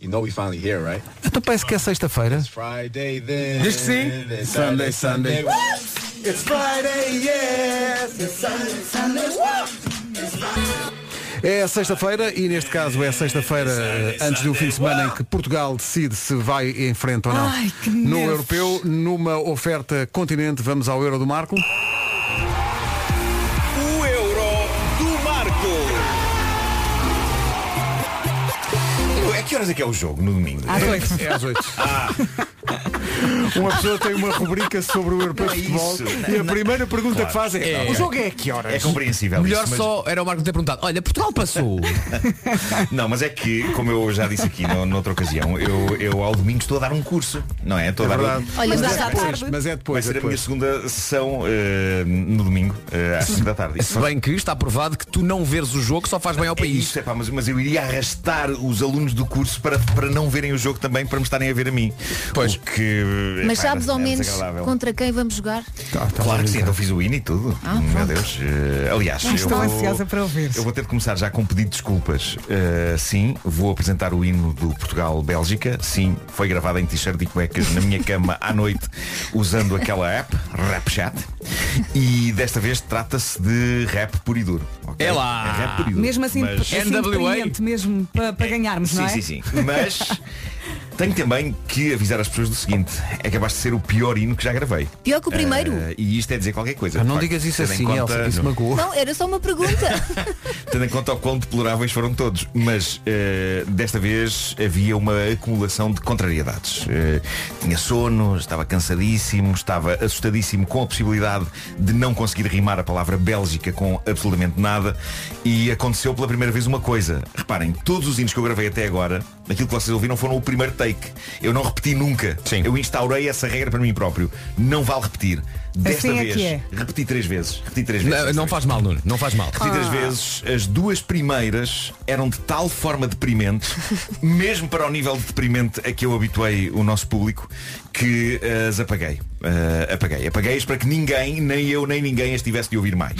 You know we finally here, right? Então parece que é sexta-feira. Friday then. Diz que sim. Sunday, Sunday. It's Friday, yes. It's Sunday, Sunday. É sexta-feira e neste caso é sexta-feira antes do fim de semana em que Portugal decide se vai em frente ou não. Ai, no europeu, numa oferta continente, vamos ao euro do Marco. Que horas é que é o jogo no domingo? Às oito. É às oito. [laughs] Ah, Uma pessoa tem uma rubrica sobre o europeu é de futebol isso. e a primeira pergunta Claro. que faz é, É. o jogo é a que horas? é compreensível. Melhor isso, mas- só era o Marco ter perguntado, olha, Portugal passou. [laughs] Não, mas é que, como eu já disse aqui no- noutra ocasião, eu, eu ao domingo estou a dar um curso, não é? Estou a É dar verdade. Olha, mas, mas é depois, tarde. mas é Vai depois. ser é a minha depois. segunda sessão eh, no domingo, eh, às 5 da tarde. Se bem que está provado que tu não veres o jogo só faz bem ao É país. isso, é pá, mas, mas eu iria arrastar os alunos do curso para, para não verem o jogo também, para me estarem a ver a mim. Pois. O que, Mas epá, sabes ao é menos desagradável. contra quem vamos jogar? Tá, tá Claro que sim, brincar. então fiz o hino e tudo. Ah, Meu. Deus. eh, aliás, eu Estou vou, ansiosa para ouvir. eu vou ter de começar já com um pedido de desculpas. Eh, sim, vou apresentar o hino do Portugal-Bélgica. Sim, foi gravado em t-shirt e cuecas na minha cama à noite usando aquela app, RapChat. E desta vez trata-se de rap puro e duro. ok? É lá. É rap puro e duro. Mesmo assim, Mas- assim NWA. mesmo para, para ganharmos, Sim, não é? sim, sim. Mas tenho também que avisar as pessoas do seguinte. É capaz de ser o pior hino que já gravei. Pior que o primeiro? Eh, e isto é dizer qualquer coisa. Ah, não digas isso assim, conta- Elsa, que isso não. magoou. Não, era só uma pergunta. [laughs] Tendo em conta o quão deploráveis foram todos. Mas eh, desta vez havia uma acumulação de contrariedades. Eh, tinha sono, estava cansadíssimo, estava assustadíssimo com a possibilidade de não conseguir rimar a palavra Bélgica com absolutamente nada. E aconteceu pela primeira vez uma coisa. Reparem, todos os hinos que eu gravei até agora, aquilo que vocês ouviram foram o primeiro take. Eu não repeti nunca. Sim. Eu instaurei essa regra para mim próprio. Não vale repetir. Desta Assim é vez, é. repeti três vezes. Repeti três vezes. Não, não faz mal, Nuno, não faz mal. Repetidas Ah. vezes, as duas primeiras eram de tal forma deprimentes, [laughs] mesmo para o nível de deprimente a que eu habituei o nosso público, que as apaguei. Ah, apaguei. Apaguei-as para que ninguém, nem eu, nem ninguém as tivesse de ouvir mais.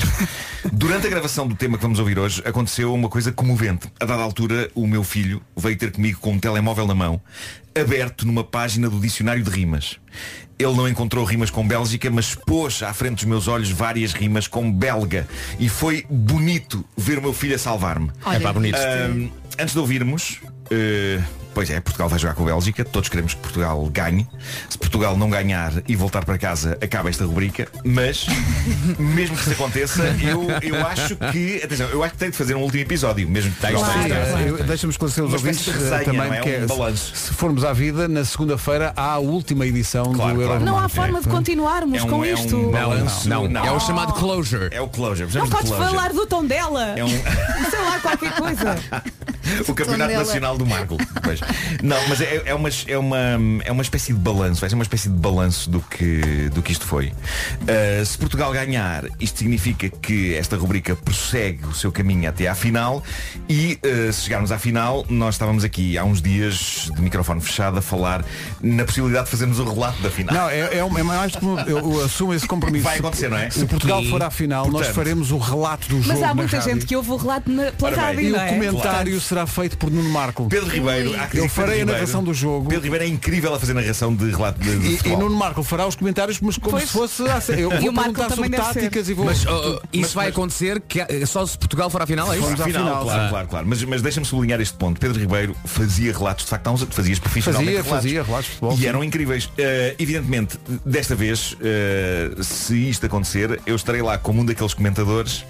Durante a gravação do tema que vamos ouvir hoje, aconteceu uma coisa comovente. A dada altura, o meu filho veio ter comigo com um telemóvel na mão, aberto numa página do dicionário de rimas. Ele não encontrou rimas com Bélgica, mas pôs à frente dos meus olhos várias rimas com belga. E foi bonito ver o meu filho a salvar-me. Olha, É pá, bonito. Antes de ouvirmos, eh, pois é, Portugal vai jogar com a Bélgica, todos queremos que Portugal ganhe. Se Portugal não ganhar e voltar para casa, acaba esta rubrica, mas [laughs] mesmo que isso aconteça, eu, eu acho que, atenção, eu acho que tem de fazer um último episódio, mesmo que Claro, é, eu- Deixa-me esclarecer os ouvintes eh, resenha, também é? que Um balanço. se formos à vida, na segunda-feira há a última edição Claro, do Euro claro. Não há forma de continuarmos É um- com é um isto. bom- Não, não, Não. é o chamado closure. É o closure. Não podes closure. falar do tom dela. É um... Sei lá qualquer coisa. [laughs] o Campeonato. Nacional do Marco. Pois. Não, mas é, é, uma, é, uma, é uma espécie de balanço, vai ser uma espécie de balanço do que, do que isto foi. Uh, se Portugal ganhar, isto significa que esta rubrica prossegue o seu caminho até à final e uh, se chegarmos à final, nós estávamos aqui há uns dias de microfone fechado a falar na possibilidade de fazermos o relato da final. Não, é, é, é mais um- eu, eu assumo esse compromisso. Vai acontecer, não é? Se Portugal for à final, nós Portanto, faremos o relato do jogo. Mas há muita rádio. gente que ouve o relato na, pela rádio, E não o é? comentário será feito por Nuno Marco. Pedro Ribeiro, há que dizer eu que farei Pedro a narração do jogo. Pedro Ribeiro é incrível a fazer narração de relato de, de E, e futebol. Nuno Marco fará os comentários, mas como Pois. se fosse. ah, Eu [laughs] vou o Marco perguntar também sobre deve ser. táticas e vou. Mas oh, isso Mas- vai mas- acontecer que, só se Portugal for à final, é isso? Vamos à Final, final, claro, sim. claro, claro. Mas, mas deixa-me sublinhar este ponto. Pedro Ribeiro fazia relatos, de facto, há uns anos fazias profissionalmente Fazia, relatos. fazia relatos de futebol. E sim. eram incríveis. Eh, evidentemente, desta vez, eh, se isto acontecer, eu estarei lá como um daqueles comentadores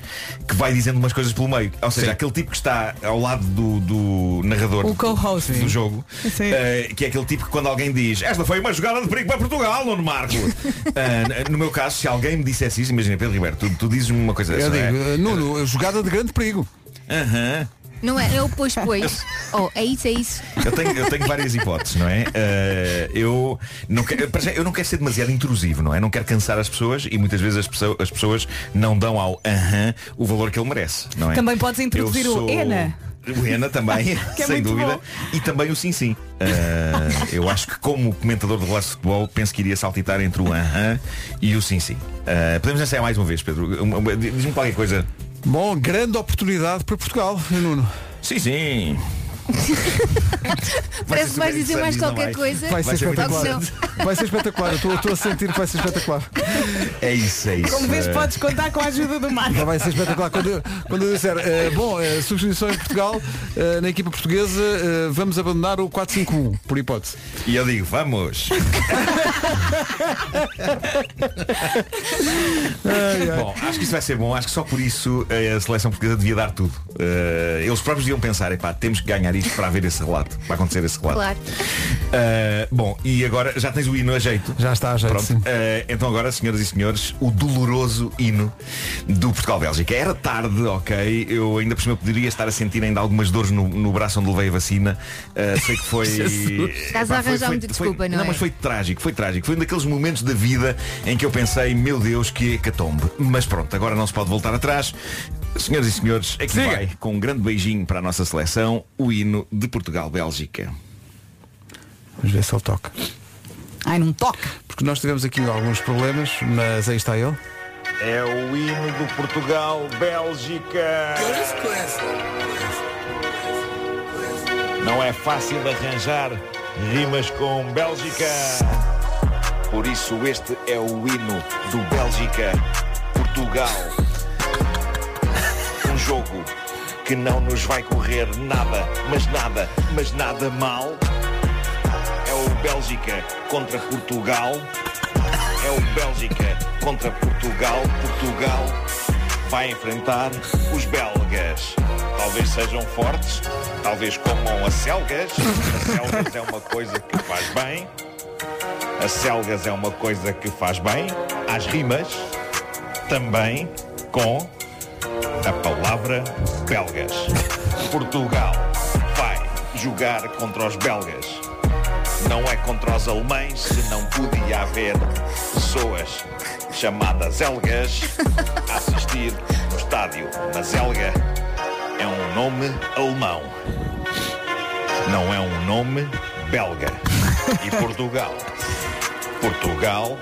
que vai dizendo umas coisas pelo meio. Ou seja, Sim. aquele tipo que está ao lado do, do narrador O co-host. do jogo, eh, que é aquele tipo que quando alguém diz esta foi uma jogada de perigo para Portugal, Nuno Marco. [laughs] Eh, no meu caso, se alguém me dissesse isso, imagina, Pedro Ribeiro, tu, tu dizes-me uma coisa Eu dessa. digo, é? Nuno, jogada de grande perigo. Aham. Não é, é o pois pois. [laughs] Oh, é isso, é isso. Eu tenho, eu tenho várias hipóteses, não é? Eh, eu, não quero, eu não quero ser demasiado intrusivo, não é? Não quero cansar as pessoas e muitas vezes as, pessoas, as pessoas não dão ao aham o valor que ele merece, não é? Também podes introduzir Eu o sou- Ena. O Ena também, [laughs] Que é sem dúvida. bom. E também o Sim Sim. Eh, eu acho que como comentador de relatos de futebol penso que iria saltitar entre o aham e o Sim Sim. Eh, podemos ensaiar mais uma vez, Pedro. Diz-me qualquer coisa. Bom, grande oportunidade para Portugal, Nuno. Sim, sim. [laughs] Parece que vais dizer mais qualquer vai. coisa. Vai ser Vai ser espetacular. Vai ser espetacular. Eu estou- a sentir que vai ser espetacular. É isso, é isso. Como vês, podes contar com a ajuda do Marco. Vai ser espetacular. Quando eu, quando eu disser, eh, bom, eh, substituição em Portugal, eh, na equipa portuguesa, eh, vamos abandonar o 4-5-1, por hipótese. E eu digo, vamos. Bom, acho que isso vai ser bom. Acho que só por isso a seleção portuguesa devia dar tudo. Eles próprios deviam pensar, epá, temos que ganhar isto para haver esse relato. Para acontecer esse relato. Claro. Eh, bom, e agora já tens o hino a jeito. Já está a jeito, Pronto. sim. Eh, então agora, senhoras e senhores, o doloroso hino do Portugal-Bélgica. Era tarde, ok. Eu ainda por cima poderia estar a sentir ainda algumas dores no, no braço onde levei a vacina. Eh, sei que foi. [laughs] Estás a arranjar foi- muita foi- desculpa, não é? mas foi trágico, foi trágico. Foi um daqueles momentos da vida em que eu pensei, meu Deus, que hecatombe. Mas pronto, agora não se pode voltar atrás. Senhoras e senhores, aqui Siga. vai, com um grande beijinho para a nossa seleção, o hino de Portugal-Bélgica. Vamos ver se ele toca. Ai, não toca. Porque nós tivemos aqui alguns problemas, mas aí está ele. É o hino do Portugal-Bélgica. Não é fácil arranjar rimas com Bélgica. Por isso este é o hino do Bélgica-Portugal. Um que não nos vai correr nada, mas nada, mas nada mal. É o Bélgica contra Portugal. É o Bélgica contra Portugal. Portugal vai enfrentar os belgas. Talvez sejam fortes, talvez comam as selgas. As selgas é uma coisa que faz bem. As selgas é uma coisa que faz bem. Às rimas, também com a palavra belgas. Portugal vai jogar contra os belgas. Não é contra os alemães, se não podia haver pessoas chamadas Elgas a assistir no estádio. Mas Elga é um nome alemão. Não é um nome belga. E Portugal. Portugal.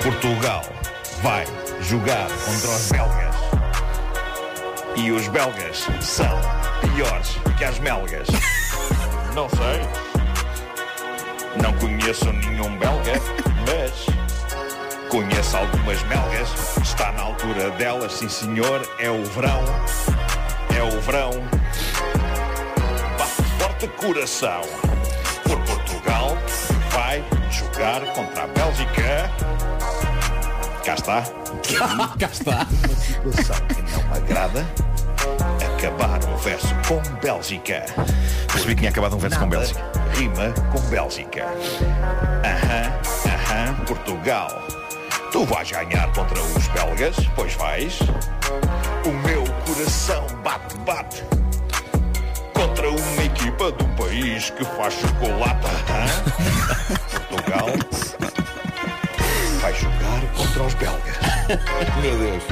Portugal vai jogar contra os belgas. E os belgas são piores que as melgas. [laughs] Não sei. Não conheço nenhum belga, [laughs] mas conheço algumas melgas. Está na altura delas, sim senhor. É o verão. É o verão. Bate forte coração. Por Portugal vai jogar contra a Bélgica. Cá está. [laughs] Cá está. Uma situação que não agrada. Acabar um verso com Bélgica. Percebi que tinha acabado um verso com Bélgica. Rima com Bélgica. Aham, aham, Portugal. Tu vais ganhar contra os belgas, pois vais. O meu coração bate, bate. Contra uma equipa de um país que faz chocolate. hã? [laughs] Portugal vai jogar contra os belgas. [laughs] Meu Deus.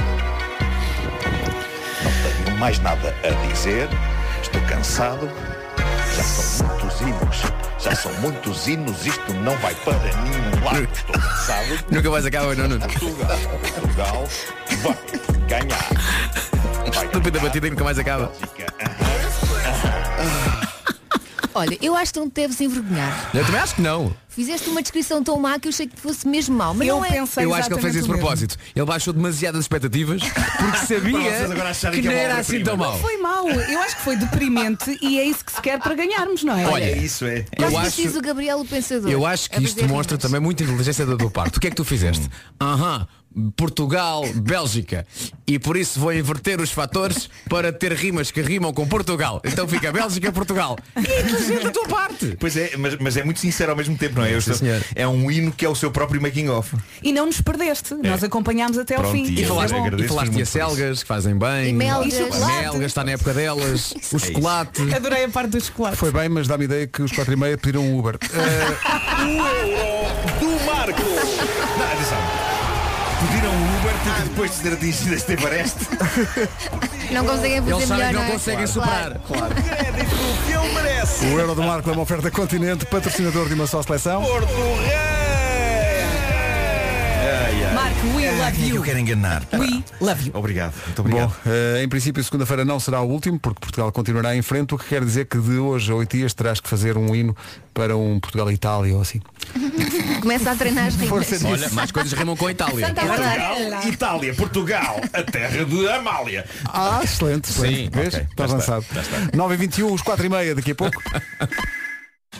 Não tenho mais nada a dizer. Estou cansado. Já são muitos hinos. Já são muitos hinos. Isto não vai para nenhum lado. Estou cansado. [laughs] Nunca mais acaba, não, não. Portugal, Portugal vai ganhar. [laughs] Estúpida batida e nunca mais acaba. Olha, eu acho que não te deves envergonhar. Eu também acho que não. Fizeste uma descrição tão má que eu achei que fosse mesmo mau. Mas Eu não é. pensei Eu acho que ele fez isso de propósito. Ele baixou demasiadas expectativas porque [laughs] sabia Para vocês agora acharem que que não é uma era assim obra-prima. tão mau. Não foi mau. Eu acho que foi deprimente e é isso que se quer para ganharmos, não é? Olha, É isso, é. Eu preciso acho, o Gabriel o Pensador. eu acho A que isto fazer demonstra rimas. também muita inteligência da tua parte. O que é que tu fizeste? Aham, Portugal, Bélgica. E por isso vou inverter os fatores para ter rimas que rimam com Portugal. Então fica Bélgica, Portugal. E é inteligente da tua parte. Pois é, mas, mas é muito sincero ao mesmo tempo, não é? Eu é um hino que é o seu próprio making off. E não nos perdeste. Nós acompanhámos até ao Pronto, fim. e E falaste, é e falaste por acelgas, que fazem bem. E melgas. E chocolate. Melgas, está na época delas. [laughs] O chocolate. Adorei a parte do chocolate. Foi bem, mas dá-me ideia que os 4 e meia pediram um Uber. [laughs] Eh, depois de ter atingido este Everest, [laughs] Não conseguem fazer Eles sabem melhor. que não é? conseguem superar. Claro. crédito que ele merece. o Euro do Marco é uma oferta continente, patrocinador de uma só seleção. Porto Rei! Ai, ai. Marco, we Ah, love é you. eu quero enganar? We love you. Obrigado, muito obrigado. Bom, eh, em princípio segunda-feira não será o último, porque Portugal continuará em frente, o que quer dizer que de hoje a oito dias terás que fazer um hino para um Portugal-Itália ou assim. [laughs] Começa a treinar as rimas. Força disso. Olha, mais coisas rimam com a Itália. Santa. Portugal, Itália, Portugal, a terra de Amália. Ah, excelente, excelente. Sim, Vês? ok, Está avançado. está, já está. 9 e 21 os 4 e meia daqui a pouco. [laughs]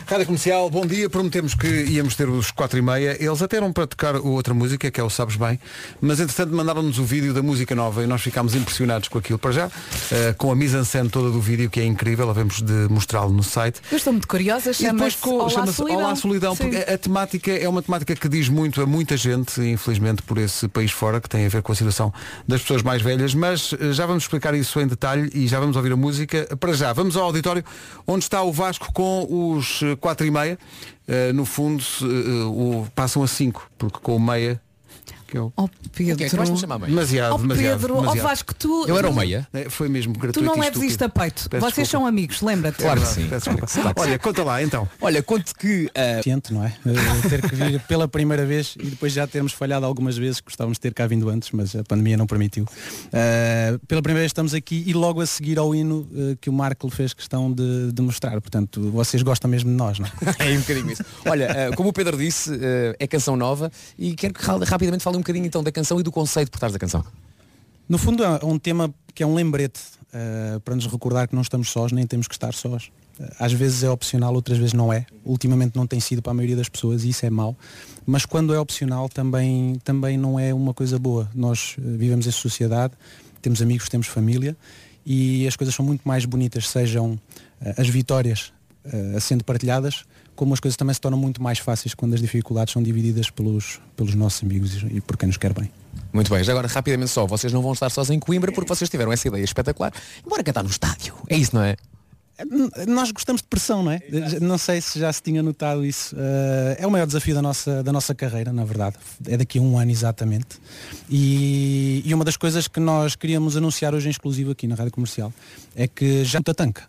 Rádio Comercial, bom dia. Prometemos que íamos ter os 4 e meia. Eles até eram para tocar outra música, que é o Sabes Bem, mas entretanto mandaram-nos o vídeo da música nova e nós ficámos impressionados com aquilo. Para já, eh, com a mise-en-scène toda do vídeo, que é incrível, havemos de mostrá-lo no site. Eu estou muito curiosa. Chama-se Olá chama-se Solidão. Olá Solidão, Sim. porque a, a temática é uma temática que diz muito a muita gente, infelizmente por esse país fora, que tem a ver com a situação das pessoas mais velhas, mas eh, já vamos explicar isso em detalhe e já vamos ouvir a música. Para já, vamos ao auditório onde está o Vasco com os 4 e meia. Eh, no fundo, eh, passam a 5, porque com o meia. Que é o... Oh Pedro. Tu chamar meia? Demasiado, Oh demasiado. Pedro, oh demasiado. Vasco, tu. Eu era o tu- meia. É, Foi mesmo Tu gratuito não e leves isto a peito. Peço Vocês desculpa. são amigos, lembra-te. Claro que É sim. Claro que Olha, conta lá então. Olha, conto que ah, Ciente, não é? Eh, ter que vir pela primeira vez e depois já termos falhado algumas vezes, gostávamos de ter cá vindo antes, mas a pandemia não permitiu. Eh, pela primeira vez estamos aqui e logo a seguir ao hino eh, que o Marco fez questão de, de mostrar. Portanto, vocês gostam mesmo de nós, não é? [laughs] é um bocadinho isso. Olha, eh, como o Pedro disse, é canção nova e quero que ra- rapidamente fale um bocadinho então da canção e do conceito por trás da canção. No fundo é um tema que é um lembrete eh, para nos recordar que não estamos sós, nem temos que estar sós. Eh, às vezes é opcional, outras vezes não é. Ultimamente não tem sido para a maioria das pessoas e isso é mau. Mas quando é opcional também, também não é uma coisa boa. Nós eh, vivemos em sociedade, temos amigos, temos família e as coisas são muito mais bonitas, sejam as vitórias sendo partilhadas, como as coisas também se tornam muito mais fáceis quando as dificuldades são divididas pelos, pelos nossos amigos e por quem nos quer bem. Muito bem, já agora rapidamente só, vocês não vão estar sós em Coimbra porque vocês tiveram essa ideia espetacular. Embora cantar no estádio. É isso, não é? Nós gostamos de pressão, não é? Não sei se já se tinha notado isso. Eh, é o maior desafio da nossa, da nossa carreira, na verdade. É daqui a um ano exatamente. E, e uma das coisas que nós queríamos anunciar hoje em exclusivo aqui na Rádio Comercial é que já está tanca.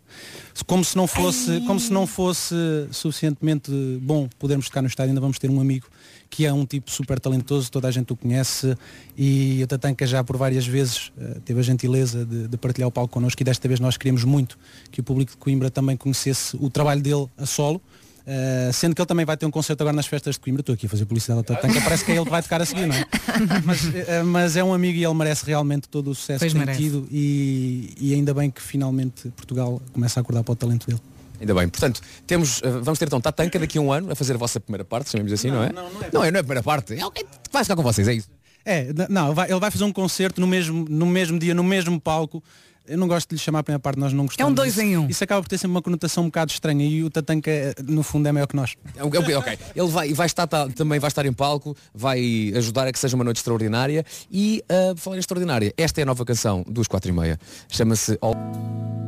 Como se não fosse, como se não fosse suficientemente bom podermos tocar no estádio, ainda vamos ter um amigo que é um tipo super talentoso, toda a gente o conhece e o Tatanka já por várias vezes eh, teve a gentileza de, de partilhar o palco connosco e desta vez nós queríamos muito que o público de Coimbra também conhecesse o trabalho dele a solo. eh, sendo que ele também vai ter um concerto agora nas festas de Coimbra, estou aqui a fazer publicidade ao Tatanka, parece que é ele que vai tocar a seguir, não é? [laughs] Mas, eh, mas é um amigo e ele merece realmente todo o sucesso Pois que tem tido e, e ainda bem que finalmente Portugal começa a acordar para o talento dele. Ainda bem. Portanto, temos, eh, vamos ter então Tatanka daqui a um ano a fazer a vossa primeira parte, chamemos assim, não, é? Não, não é. Não é, não é a primeira parte. É alguém que vai ficar com vocês, é isso. É, não, vai- ele vai fazer um concerto no mesmo, no mesmo dia, no mesmo palco. Eu não gosto de lhe chamar a primeira parte, nós não gostamos. É um dois em um. Isso acaba por ter sempre uma conotação um bocado estranha e o Tatanka, no fundo, é maior que nós. É um- é ok. Ele vai, vai estar, tá- também vai estar em palco, vai ajudar a que seja uma noite extraordinária e, uh, falar em extraordinária, esta é a nova canção dos 4 e meia. Chama-se.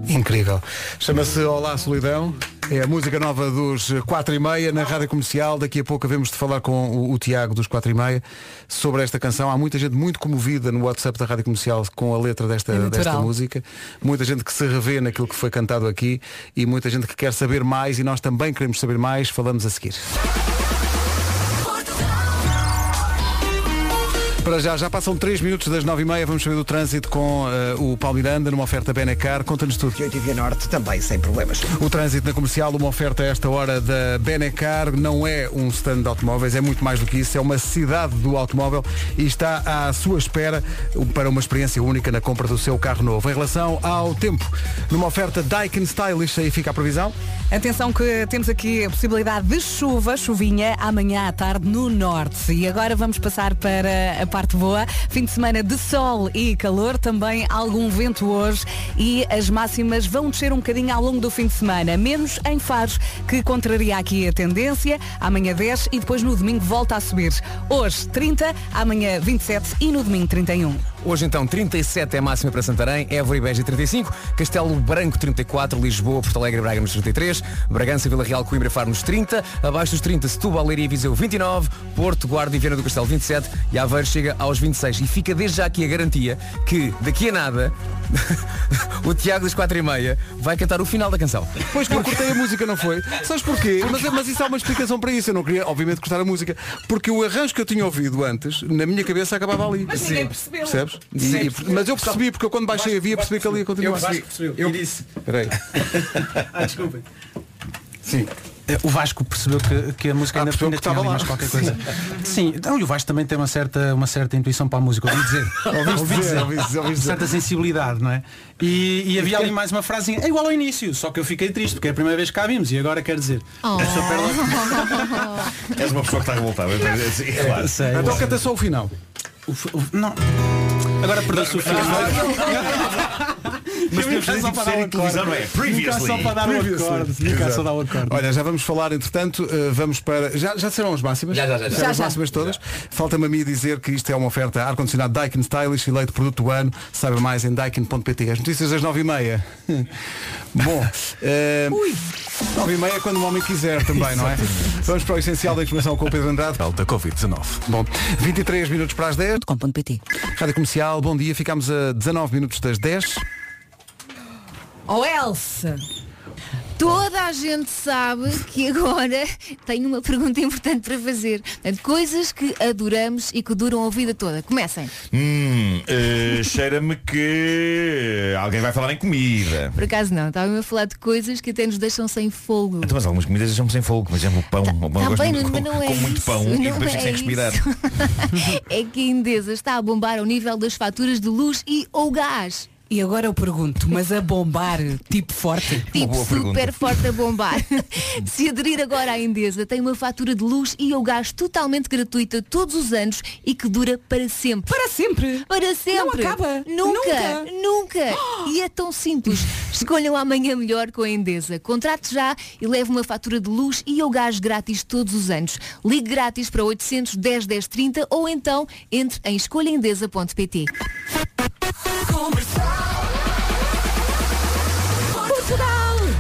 Incrível. Chama-se Olá Solidão. É a música nova dos 4 e meia na Rádio Comercial. Daqui a pouco havemos de falar com o, o Tiago dos 4 e meia sobre esta canção. Há muita gente muito comovida no WhatsApp da Rádio Comercial com a letra desta, É desta música. Muita gente que se revê naquilo que foi cantado aqui e muita gente que quer saber mais e nós também queremos saber mais. Falamos a seguir. Para já, já passam 3 minutos das 9 e meia, vamos saber do trânsito com eh, o Paulo Miranda numa oferta Benecar. Conta-nos tudo. E 8 e Via Norte também sem problemas. O trânsito na comercial, uma oferta a esta hora da Benecar, não é um stand de automóveis, é muito mais do que isso, é uma cidade do automóvel e está à sua espera para uma experiência única na compra do seu carro novo. Em relação ao tempo, numa oferta Daikin Stylish, aí fica a previsão. Atenção que temos aqui a possibilidade de chuva, chuvinha, amanhã à tarde no norte. E agora vamos passar para a parte boa. Fim de semana de sol e calor, também algum vento hoje e as máximas vão descer um bocadinho ao longo do fim de semana, menos em Faros, que contraria aqui a tendência. Amanhã 10 e depois no domingo volta a subir. Hoje 30, amanhã 27 e no domingo 31. Hoje então 37 é a máxima para Santarém, Évora e Beja 35, Castelo Branco 34, Lisboa, Porto Alegre e Braga nos 33, Bragança, Vila Real, Coimbra e Faro nos 30, abaixo dos 30 Setúbal, Leiria e Viseu 29, Porto, Guarda e Viana do Castelo 27 e Aveiro chega aos 26 e fica desde já aqui a garantia que daqui a nada [laughs] o Tiago das 4 e meia vai cantar o final da canção. Pois que eu cortei a música, não foi? Sabes porquê? Mas, mas isso há uma explicação para isso. Eu não queria, obviamente, cortar a música. Porque o arranjo que eu tinha ouvido antes, na minha cabeça acabava ali. Mas ninguém percebeu. Percebes? E- Sim. e- mas eu percebi, porque eu quando baixei a via percebi que ali ia continuar. Eu disse. Espera aí. [laughs] Ah, desculpem. Sim. Eh, O Vasco percebeu que, que a música Ah, ainda, ainda que tinha estava ali mais qualquer coisa. Sim, então, e o Vasco também tem uma certa, uma certa intuição para a música, ouvi dizer. [laughs] Ouviste dizer, ouviste dizer, ouviste dizer. certa sensibilidade, não é? E, e havia ali mais uma frase, é igual ao início, só que eu fiquei triste, porque é a primeira vez que cá vimos e agora quer dizer. Oh. És uma pessoa que está revoltada. Sim, claro. Sei, Então canta só o final. O f- o- não. Agora perdeu-se o fio. Mas podemos fazer tipo série de televisão, não é? Previously. só para dar o acorde. Nunca só dar o acorde. Olha, já vamos falar, entretanto, eh, vamos para. Já, já serão as máximas? Já, já, já, já. As máximas todas. Falta-me a mim dizer que isto é uma oferta ar-condicionado Daikin Stylish, eleito produto do ano. Saiba mais em daikin.pt. As notícias das 9h30. [laughs] Bom, eh, 9h30 quando o homem quiser também, não é? Vamos para o essencial da informação com o Pedro Andrade. Da Covid-19. Bom, 23 minutos para as 10. Com.pt Rádio Comercial, bom dia. Ficamos a 19 minutos das 10. Oh Elsa! Toda a gente sabe que agora [laughs] tenho uma pergunta importante para fazer. Portanto, coisas que adoramos e que duram a vida toda. Comecem. Hum, eh, [laughs] cheira-me que alguém vai falar em comida. Por acaso não, estava a falar de coisas que até nos deixam sem fogo. Então, mas algumas comidas deixam-me sem fogo. Por exemplo, o pão. Tá gosto bem, muito- não com, é com muito isso, pão e não depois fico é sem respirar. isso. [laughs] é que a Endesa está a bombar ao nível das faturas de luz e ou gás. E agora eu pergunto, mas a bombar tipo forte? Tipo super pergunta. forte a bombar. [laughs] Se aderir agora à Endesa, tem uma fatura de luz e ou gás totalmente gratuita todos os anos e que dura para sempre. Para sempre? Para sempre. Não acaba? Nunca. Nunca. E é tão simples. Escolham amanhã melhor com a Endesa. Contrate já e leve uma fatura de luz e ou gás grátis todos os anos. Ligue grátis para 810 1030 ou então entre em escolhaendesa.pt. Comercial.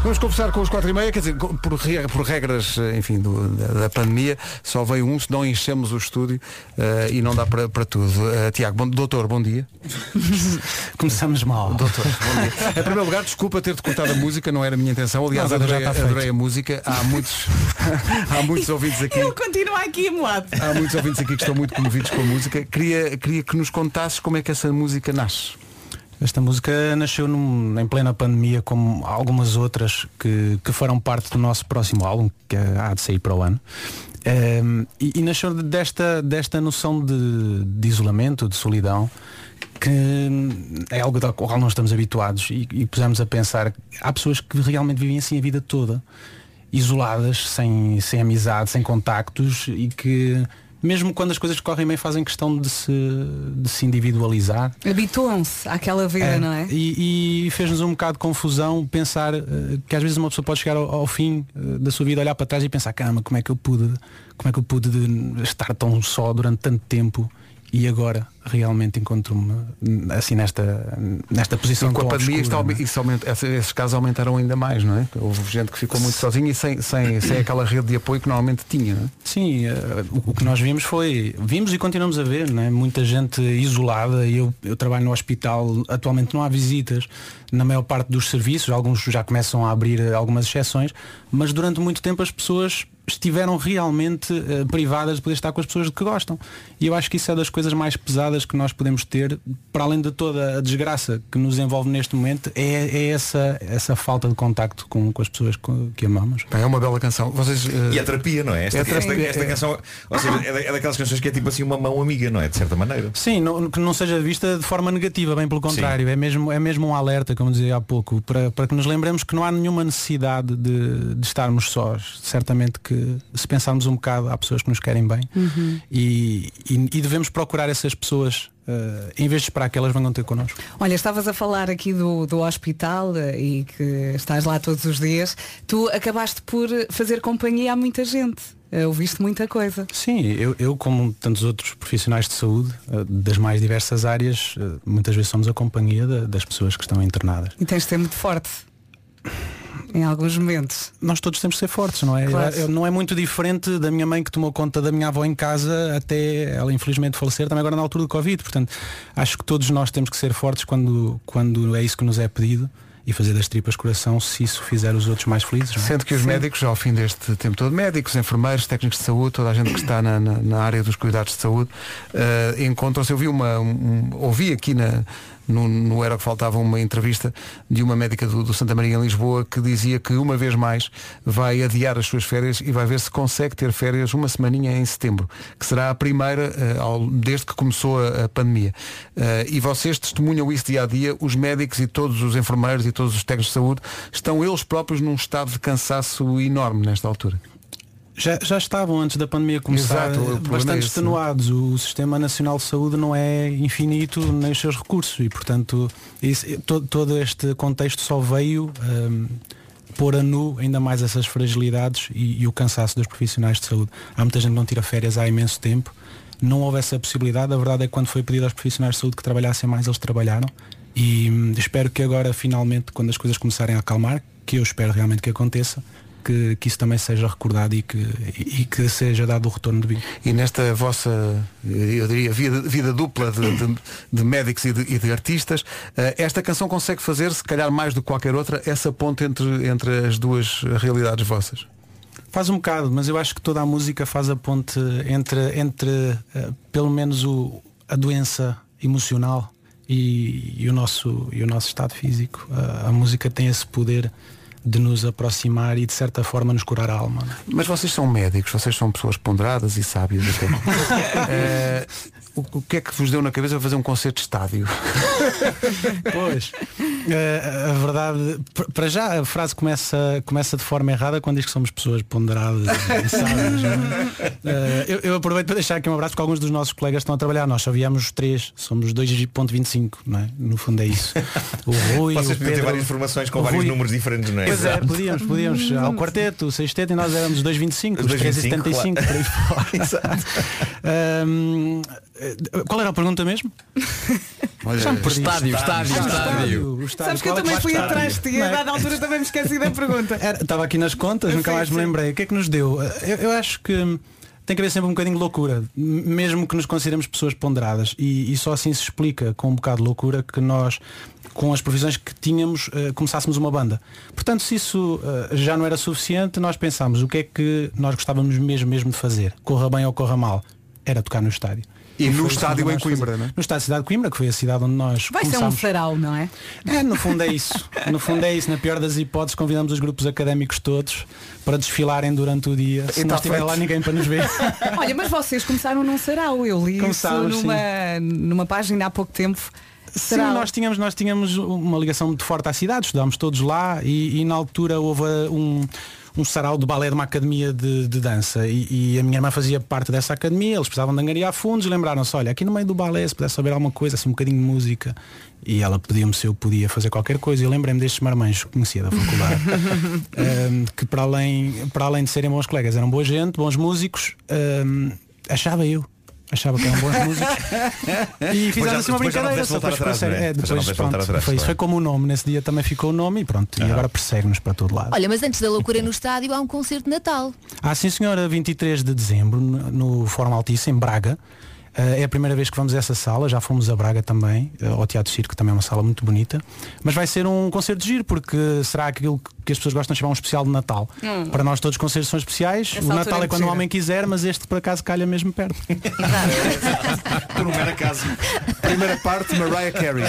Vamos conversar com os 4 e meia, quer dizer, por, por regras, eh, enfim, do- da, da pandemia, só veio um, senão enchemos o estúdio eh, e não dá para, para tudo. Eh, Tiago, bom, doutor, bom dia. [laughs] Começamos mal. Doutor, bom dia. Em primeiro lugar, desculpa ter-te cortado a música, não era a minha intenção. Aliás, já adorei, adorei a música. Há muitos, [laughs] há muitos ouvintes aqui. Ele continua aqui amoado. Há muitos ouvintes aqui que estão muito comovidos com a música. Queria, queria que nos contasses como é que essa música nasce. Esta música nasceu num- em plena pandemia, como algumas outras que, que farão parte do nosso próximo álbum, que há de sair para o ano. Ehm, e, e nasceu desta, desta noção de, de isolamento, de solidão, que é algo ao qual nós estamos habituados e, e pusemos a pensar, há pessoas que realmente vivem assim a vida toda, isoladas, sem, sem amizade, sem contactos e que mesmo quando as coisas correm bem fazem questão de se, de se individualizar. Habituam-se àquela vida, É, não é? E, e fez-nos um bocado de confusão pensar eh, que às vezes uma pessoa pode chegar ao, ao fim eh, da sua vida, olhar para trás e pensar, caramba, como é que eu pude, como é que eu pude de estar tão só durante tanto tempo e agora realmente encontro-me assim nesta, nesta posição E com a pandemia obscura, é? isso aumenta- esse- esses casos aumentaram ainda mais, não é? Houve gente que ficou muito sozinha e sem, sem, sem aquela rede de apoio que normalmente tinha, é? Sim, eh, o, que nós vimos foi, vimos e continuamos a ver, não é? muita gente isolada, eu, eu trabalho no hospital, atualmente não há visitas na maior parte dos serviços, alguns já começam a abrir algumas exceções, mas durante muito tempo as pessoas estiveram realmente eh, privadas de poder estar com as pessoas de que gostam. E eu acho que isso é das coisas mais pesadas que nós podemos ter, para além de toda a desgraça que nos envolve neste momento, é, é essa, essa falta de contacto com, com as pessoas co- que amamos. É uma bela canção. Vocês, E a terapia, não é? Esta, É esta- terapia, esta é. canção, ou seja, é, da- é daquelas canções que é tipo assim uma mão amiga, não é? De certa maneira. Sim, não, que não seja vista de forma negativa, bem pelo contrário. É mesmo, é mesmo um alerta, como dizia há pouco, para, para que nos lembremos que não há nenhuma necessidade de, de estarmos sós. Certamente que se pensarmos um bocado, há pessoas que nos querem bem Uhum. e, e- e devemos procurar essas pessoas eh, em vez de esperar que elas venham ter connosco. Olha, estavas a falar aqui do, do hospital eh, e que estás lá todos os dias. Tu acabaste por fazer companhia a muita gente. Eh, Ouviste muita coisa. Sim, eu, eu como tantos outros profissionais de saúde, das mais diversas áreas, muitas vezes somos a companhia da- das pessoas que estão internadas. E tens de ser muito forte. Em alguns momentos. Nós todos temos que ser fortes, não é? Claro. Eu- Não é muito diferente da minha mãe que tomou conta da minha avó em casa até ela infelizmente falecer, também agora na altura do Covid. Portanto, acho que todos nós temos que ser fortes quando, quando é isso que nos é pedido e fazer das tripas coração se isso fizer os outros mais felizes. não é? Sendo que os médicos, ao fim deste tempo todo, médicos, enfermeiros, técnicos de saúde, toda a gente que está na, na- na área dos cuidados de saúde, eh, encontram-se. Eu vi uma. um- ouvi aqui na, no, no Era que faltava uma entrevista de uma médica do, do Santa Maria em Lisboa que dizia que uma vez mais vai adiar as suas férias e vai ver se consegue ter férias uma semaninha em setembro, que será a primeira eh, ao- desde que começou a, a pandemia. Eh, e vocês testemunham isso dia a dia, os médicos e todos os enfermeiros e todos os técnicos de saúde estão eles próprios num estado de cansaço enorme nesta altura. Já, já estavam antes da pandemia começar Exato, é bastante esse, extenuados. O Sistema Nacional de Saúde não é infinito nem os seus recursos e, portanto, isso- todo, todo este contexto só veio hum, pôr a nu ainda mais essas fragilidades e, e o cansaço dos profissionais de saúde. Há muita gente que não tira férias há imenso tempo. Não houve essa possibilidade. A verdade é que quando foi pedido aos profissionais de saúde que trabalhassem mais, eles trabalharam. E hum, espero que agora, finalmente, quando as coisas começarem a acalmar, que eu espero realmente que aconteça, que, que isso também seja recordado e que, e que seja dado o retorno devido. E nesta vossa, eu diria, vida, vida dupla de, de- de médicos e de, e de artistas, eh, esta canção consegue fazer, se calhar mais do que qualquer outra, essa ponte entre, entre as duas realidades vossas. Faz um bocado, mas eu acho que toda a música faz a ponte entre, entre eh, pelo menos o, a doença emocional e, e o nosso, e o nosso estado físico. A- a música tem esse poder de nos aproximar e de certa forma nos curar a alma. é? Mas vocês são médicos, vocês são pessoas ponderadas e sábias até. [laughs] Eh, o, o que é que vos deu na cabeça para fazer um concerto de estádio? [laughs] Pois, a verdade, para já a frase começa, começa de forma errada quando diz que somos pessoas ponderadas [laughs] é? Eh, eu, eu aproveito para deixar aqui um abraço porque alguns dos nossos colegas estão a trabalhar. Nós só viemos três, somos 2.25, não é? No fundo é isso. O Rui, Vocês o podiam ter várias formações com vários Rui- números diferentes, não é? Pois é, Exato. podíamos, podíamos. [laughs] Ao quarteto, o sexteto e nós éramos os 2.25, os Os 2,25, 3,75 por aí fora. [laughs] Ahm, eh, qual era a pergunta mesmo? Perdi. Estádio, estádio, estádio. Sabes que eu é também fui atrás de ti, Não a é? dada altura também me esqueci da pergunta. Estava aqui nas contas, nunca mais me lembrei. O que é que nos deu? Eu, acho que tem que haver sempre um bocadinho de loucura, mesmo que nos consideremos pessoas ponderadas. E, e só assim se explica com um bocado de loucura que nós, com as profissões que tínhamos, eh, começássemos uma banda. Portanto, se isso eh, já não era suficiente, nós pensámos o que é que nós gostávamos mesmo, mesmo de fazer, corra bem ou corra mal, era tocar no estádio. E no estádio que em Coimbra, fazíamos. não é? No estádio de Cidade de Coimbra, que foi a cidade onde nós Vai ser um começámos. sarau, não é? É, no fundo é isso. No fundo é isso. Na pior das hipóteses, convidamos os grupos académicos todos para desfilarem durante o dia. Se E não tá estiver feito. lá ninguém para nos ver. [laughs] Olha, mas vocês começaram num sarau, eu li isso Começámos, sim. numa, numa página há pouco tempo. Sim, nós tínhamos, nós tínhamos uma ligação muito forte à cidade, estudámos todos lá e, e na altura houve um, um sarau de balé de uma academia de, de dança. E, e a minha irmã fazia parte dessa academia, eles precisavam de angariar fundos e lembraram-se, olha, aqui no meio do balé se pudesse saber alguma coisa, assim um bocadinho de música. E ela pedia-me se eu podia fazer qualquer coisa. E eu lembrei-me destes marmães que conhecia da faculdade. [laughs] Ahm, que para além, para além de serem bons colegas eram boa gente, bons músicos ahm, achava eu achava que eram bons [laughs] músicos e Depois fizeram já- assim uma brincadeira só depois ficou sério. é? É, Depois pronto, atrás, foi, isso, claro. foi como o nome nesse dia também ficou o nome e pronto e agora persegue-nos para todo lado Olha, mas antes da loucura no estádio há um concerto de Natal. ah, sim senhora, 23 de dezembro, no Fórum Altice, em Braga. Eh, é a primeira vez que vamos a essa sala, já fomos a Braga também, eh, ao Teatro Circo, também é uma sala muito bonita. Mas vai ser um concerto de giro, porque será aquilo que as pessoas gostam de chamar um especial de Natal. Hum. Para nós todos os concertos são especiais. Essa o Natal é é quando o homem quiser, mas este por acaso calha mesmo perto. [laughs] Por um mero acaso. Primeira parte, Mariah Carey.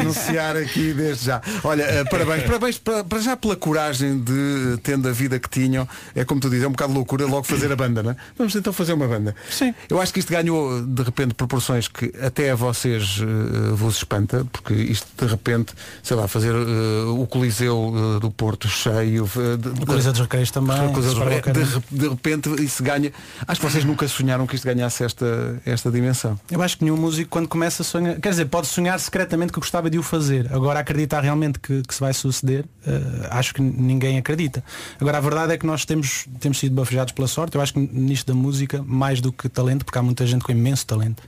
Anunciar aqui desde já. Olha, eh, parabéns, parabéns para, para já pela coragem de, tendo a vida que tinham, é como tu dizes, é um bocado de loucura logo fazer a banda, não é? Vamos então fazer uma banda. Sim. Eu acho que isto ganhou de repente proporções que até a vocês eh, vos espanta, porque isto de repente, sei lá, fazer eh, o Coliseu eh, do Porto cheio, eh, de, O Coliseu dos Recreios também, de, de repente isso ganha. Acho que vocês nunca sonharam que isto ganhasse esta, esta dimensão. Eu acho que nenhum músico quando começa a sonhar, quer dizer, pode sonhar secretamente que gostava de o fazer. Agora acreditar realmente que, que se vai suceder, eh, acho que ninguém acredita. Agora a verdade é que nós temos, temos sido bafejados pela sorte. Eu acho que nisto da música, mais do que talento, porque há muita gente com imenso talento,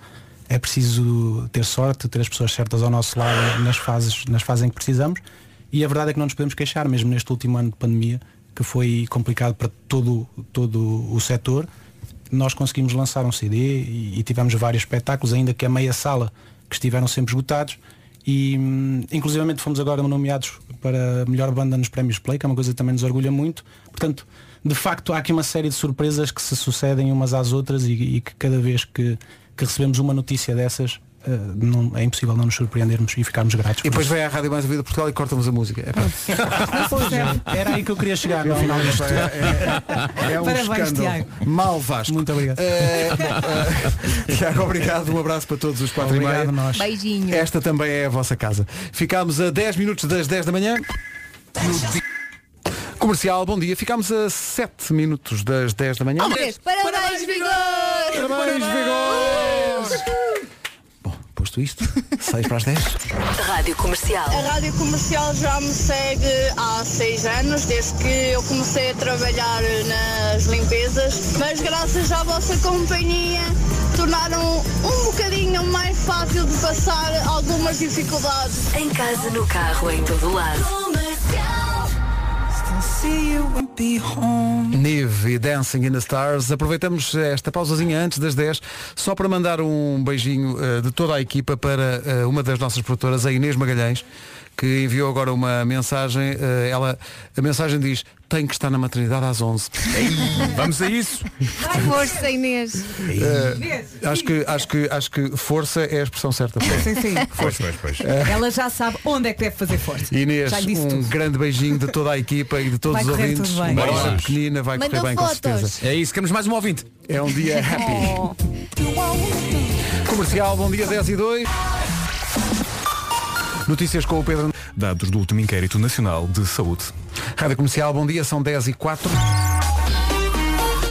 é preciso ter sorte, ter as pessoas certas ao nosso lado nas fases, nas fases em que precisamos. E a verdade é que não nos podemos queixar, mesmo neste último ano de pandemia, que foi complicado para todo, todo o setor nós conseguimos lançar um CD e, e tivemos vários espetáculos, ainda que a meia sala que estiveram sempre esgotados. E hum, inclusivamente fomos agora nomeados para melhor banda nos prémios Play, que é uma coisa que também nos orgulha muito. Portanto, de facto há aqui uma série de surpresas que se sucedem umas às outras e, e que cada vez que, que recebemos uma notícia dessas não- é impossível não nos surpreendermos e ficarmos gratos. E depois vem à Rádio Mais Vida Portugal e cortamos a música. É [laughs] é, era aí que eu queria chegar no final disto. É, é um Parabéns, escândalo. Tiago. Mal Vasco. Muito obrigado. Eh, eh, [laughs] Tiago, obrigado. Um abraço para todos os quatro Obrigado e meia. nós. Beijinho. Esta também é a vossa casa. Ficámos a 10 minutos das 10 da manhã. Comercial, bom dia. Ficámos a 7 minutos das 10 da manhã. Parabéns, parabéns, vigor! Parabéns, vigor! Posto isto, 6 para as 10. Rádio Comercial. A Rádio Comercial já me segue há seis anos, desde que eu comecei a trabalhar nas limpezas, mas graças à vossa companhia tornaram um bocadinho mais fácil de passar algumas dificuldades. Em casa, no carro, em todo lado. Nive e Dancing in the Stars. Aproveitamos esta pausazinha antes das 10 só para mandar um beijinho eh, de toda a equipa para eh, uma das nossas produtoras, a Inês Magalhães, que enviou agora uma mensagem. eh, ela, a mensagem diz, tem que estar na maternidade às 11. Vamos a isso. Vai força, Inês. Eh, acho, que, acho, que, acho que força é a expressão certa. Sim, sim. Pois, pois, pois. Ela já sabe onde é que deve fazer força. [laughs] Inês, Já lhe disse um tudo. grande beijinho de toda a equipa e de todos Vai os ouvintes. Uma hora pequenina vai Mandou correr bem com fotos. certeza. É isso, queremos mais um ouvinte. É um dia happy. Oh. Comercial, bom dia 10 e 2. Notícias com o Pedro. Dados do último inquérito nacional de saúde. Rádio Comercial, bom dia, são 10 e 4.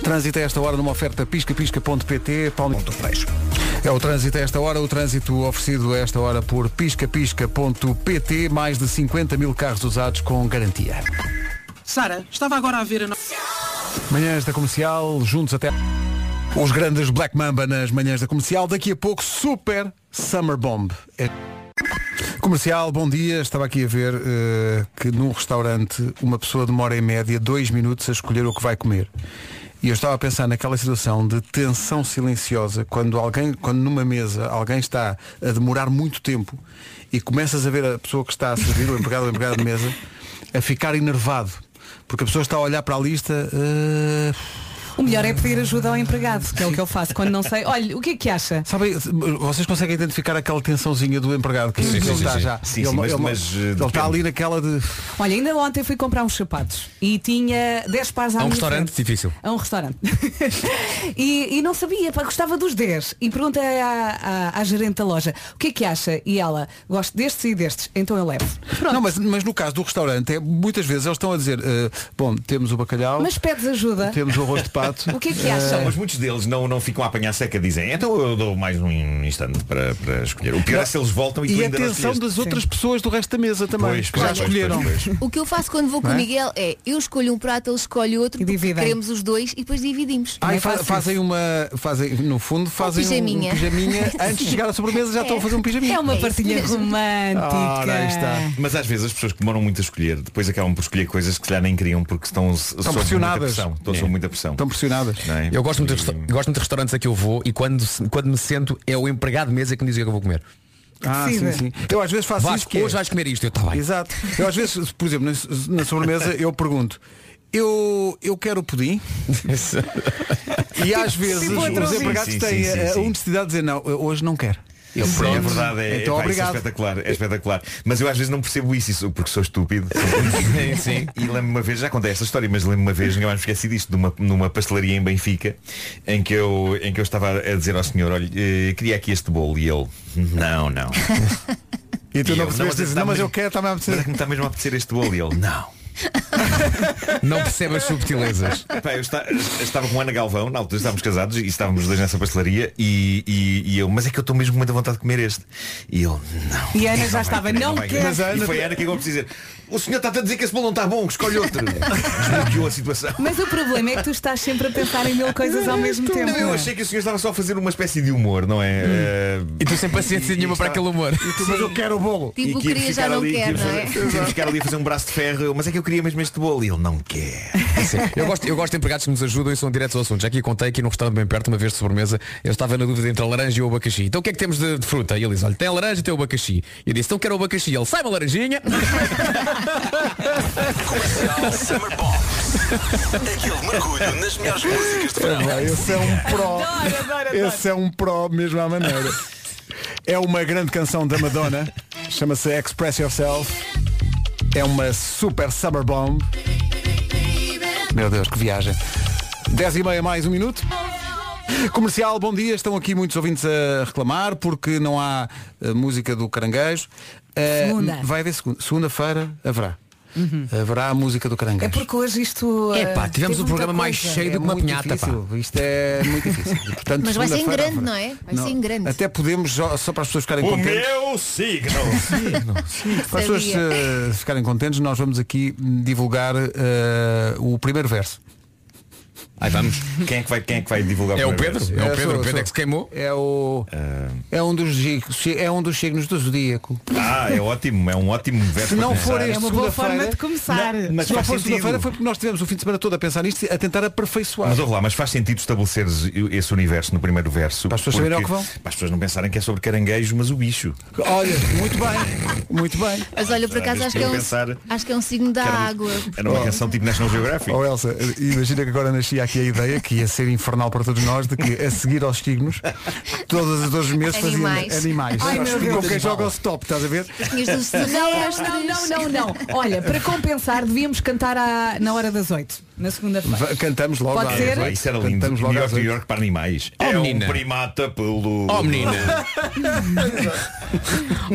Trânsito a esta hora numa oferta piscapisca.pt. Paulo Ponto fecho. É o trânsito a esta hora, o trânsito oferecido a esta hora por piscapisca.pt, mais de 50 mil carros usados com garantia. Sara, estava agora a ver a no... Manhãs da Comercial, juntos até os grandes Black Mamba nas manhãs da Comercial. Daqui a pouco, Super Summer Bomb. É... Comercial, bom dia. Estava aqui a ver eh, que num restaurante uma pessoa demora em média dois minutos a escolher o que vai comer. E eu estava a pensar naquela situação de tensão silenciosa, quando alguém, quando numa mesa alguém está a demorar muito tempo e começas a ver a pessoa que está a servir, o empregado ou empregada de mesa, a ficar enervado. Porque a pessoa está a olhar para a lista. eh, O melhor é pedir ajuda ao empregado, que é o que eu faço quando não sei. Olha, o que é que acha? Sabem, vocês conseguem identificar aquela tensãozinha do empregado que Sim, ele sim, está sim, já. sim. Sim, ele, sim, mas- ele- mas, eh, ele está ali naquela de. Olha, ainda ontem fui comprar uns sapatos e tinha 10 pares à A um minha restaurante frente. difícil. A um restaurante. [laughs] e, e não sabia, pá, gostava dos 10. E perguntei à, à, à gerente da loja, o que é que acha? E ela, gosto destes e destes, então eu levo. Não, mas, mas no caso do restaurante, é, muitas vezes eles estão a dizer, eh, bom, temos o bacalhau, Mas pedes ajuda. temos o arroz de [laughs] pato. O que é que eh, acha? Mas muitos deles não, não ficam a apanhar seca, dizem, então eu dou mais um instante para, para escolher. O pior é se eles voltam e, tu E a ainda não atenção das outras pessoas do resto da mesa também, Pois, que já pois, escolheram. pois, pois. O que eu faço quando vou com Não o é? Miguel é eu escolho um prato, ele escolhe outro, queremos os dois e depois dividimos. Ah, e fa- Faço fazem uma. Fazem, no fundo, fazem um, um pijaminha. [laughs] Antes de chegar à sobremesa já estão a fazer um pijaminha. É uma partilha romântica. Ora, aí está. Mas às vezes as pessoas que demoram muito a escolher, depois acabam por escolher coisas que se calhar nem queriam porque estão, estão pressionadas. Muita pressão, estão É. sob muita pressão. Estão pressionadas. Não é? Eu gosto muito, de gosto muito de restaurantes a que eu vou e quando, quando me sento é o empregado de mesa que me diz o que é eu vou comer. Ah, sim, Decida. sim. Eu às vezes faço Vasco, isso que é- hoje vais comer isto, eu tá bem. Exato. Eu às vezes, por exemplo, na, na sobremesa eu pergunto, eu, eu quero pudim [laughs] e às vezes outro os empregados Sim, têm sim, sim, a, a sim. honestidade de dizer não, hoje não quero. Pronto. é verdade, é, então pá, isso é espetacular, é espetacular. Mas eu às vezes não percebo isso, isso porque sou estúpido. [laughs] sim, sim. E lembro-me uma vez, já contei esta história, mas lembro-me uma vez, nunca mais me esqueci disto, numa, numa pastelaria em Benfica, em que eu, em que eu estava a dizer ao senhor, olha, eh, queria aqui este bolo e ele, não, não. [laughs] E tu E não percebeste dizer, está não, mas eu quero, está-me a Mas é apetecer. que me está mesmo a apetecer este bolo e ele, não. Não percebe as subtilezas. Pá, eu esta- estava com a Ana Galvão, na altura estávamos casados e estávamos os dois nessa pastelaria e, e- e eu, mas é que eu estou mesmo com muita vontade de comer este. E ele, não. E a Ana já estava, não vai quer. querer. E foi a Ana que eu preciso dizer, o senhor está a dizer que esse bolo não está bom, que escolhe outro. Desbloqueou a situação. Mas o problema é que tu estás sempre a pensar em mil coisas ao mesmo tempo. Não, eu achei que o senhor estava só a fazer uma espécie de humor, não é? Eh, E tu sem paciência nenhuma para aquele humor. Mas eu quero o bolo. Tipo, e queria já ficar não ali, quer, não é? fazer- [laughs] queria ficar ali a fazer um braço de ferro, eu, mas é que eu queria mesmo este bolo e ele não quer. Eu gosto, eu gosto de empregados que nos ajudam e são diretos ao assunto. Já aqui contei aqui num restaurante bem perto, uma vez de sobremesa, eu estava na dúvida entre a laranja e o abacaxi. Então o que é que temos de, de fruta? E ele diz, olha, tem a laranja e tem o abacaxi. E eu disse, então quero o abacaxi. Ele, sai uma laranjinha. [laughs] Comercial Summer. Aquele mergulho nas melhores músicas de É, verão. esse é um pró. Adoro, adoro, adoro. Esse é um pró mesmo à maneira. É uma grande canção da Madonna. Chama-se Express Yourself. É uma super summer bomb. Meu Deus, que viagem. 10 e meia mais um minuto. Comercial, bom dia. Estão aqui muitos ouvintes a reclamar porque não há eh, música do caranguejo. Eh, Segunda. vai haver segunda. Segunda-feira haverá. Haverá a música do caranguejo. É porque hoje isto. É eh, pá, tivemos teve o programa muita mais coisa. cheio do que uma pinhata, pá. difícil. Isto é muito difícil. Portanto, Mas vai ser em grande, não é? Vai ser em grande. Até podemos, só, só para as pessoas ficarem O contentes. meu signo. [laughs] Para as pessoas eh, ficarem contentes, nós vamos aqui divulgar eh, o primeiro verso. Aí vamos. Quem é que vai, quem é que vai divulgar É o Pedro? verso? É o É, Pedro. sou- o Pedro sou. é que se queimou. É o. É um dos, gi- é um dos signos do zodíaco. Ah, é ótimo, é um ótimo verso Se não para for começar. este É uma boa forma de começar. Mas Se não faz for sentido. segunda-feira foi porque nós tivemos o fim de semana todo a pensar nisto e a tentar aperfeiçoar. Mas ouve lá, mas faz sentido estabeleceres esse universo no primeiro verso Para as pessoas saberem ao que vão. Para as pessoas não pensarem que é sobre caranguejo, mas o bicho. Olha, muito bem, muito bem. Mas olha, por Às acaso vezes acho que, é um, pensar acho que é um signo da que era água. Era uma canção tipo National Geographic. Oh Elsa, imagina que agora nascia aqui a ideia que ia ser infernal para todos nós de que a seguir aos signos todos os 12 meses faziam Animais. animais. Ai, meu Com quem joga ao stop, estás a ver? Não, não, não, não, não. Olha, para compensar, devíamos cantar à- na hora das 8, na segunda-feira. Va- Cantamos logo Pode às ser? oito. Ah, isso era lindo. Cantamos New logo às York, New oito. York para animais. Oh, é um menina. primata pelo. Oh menina. [laughs]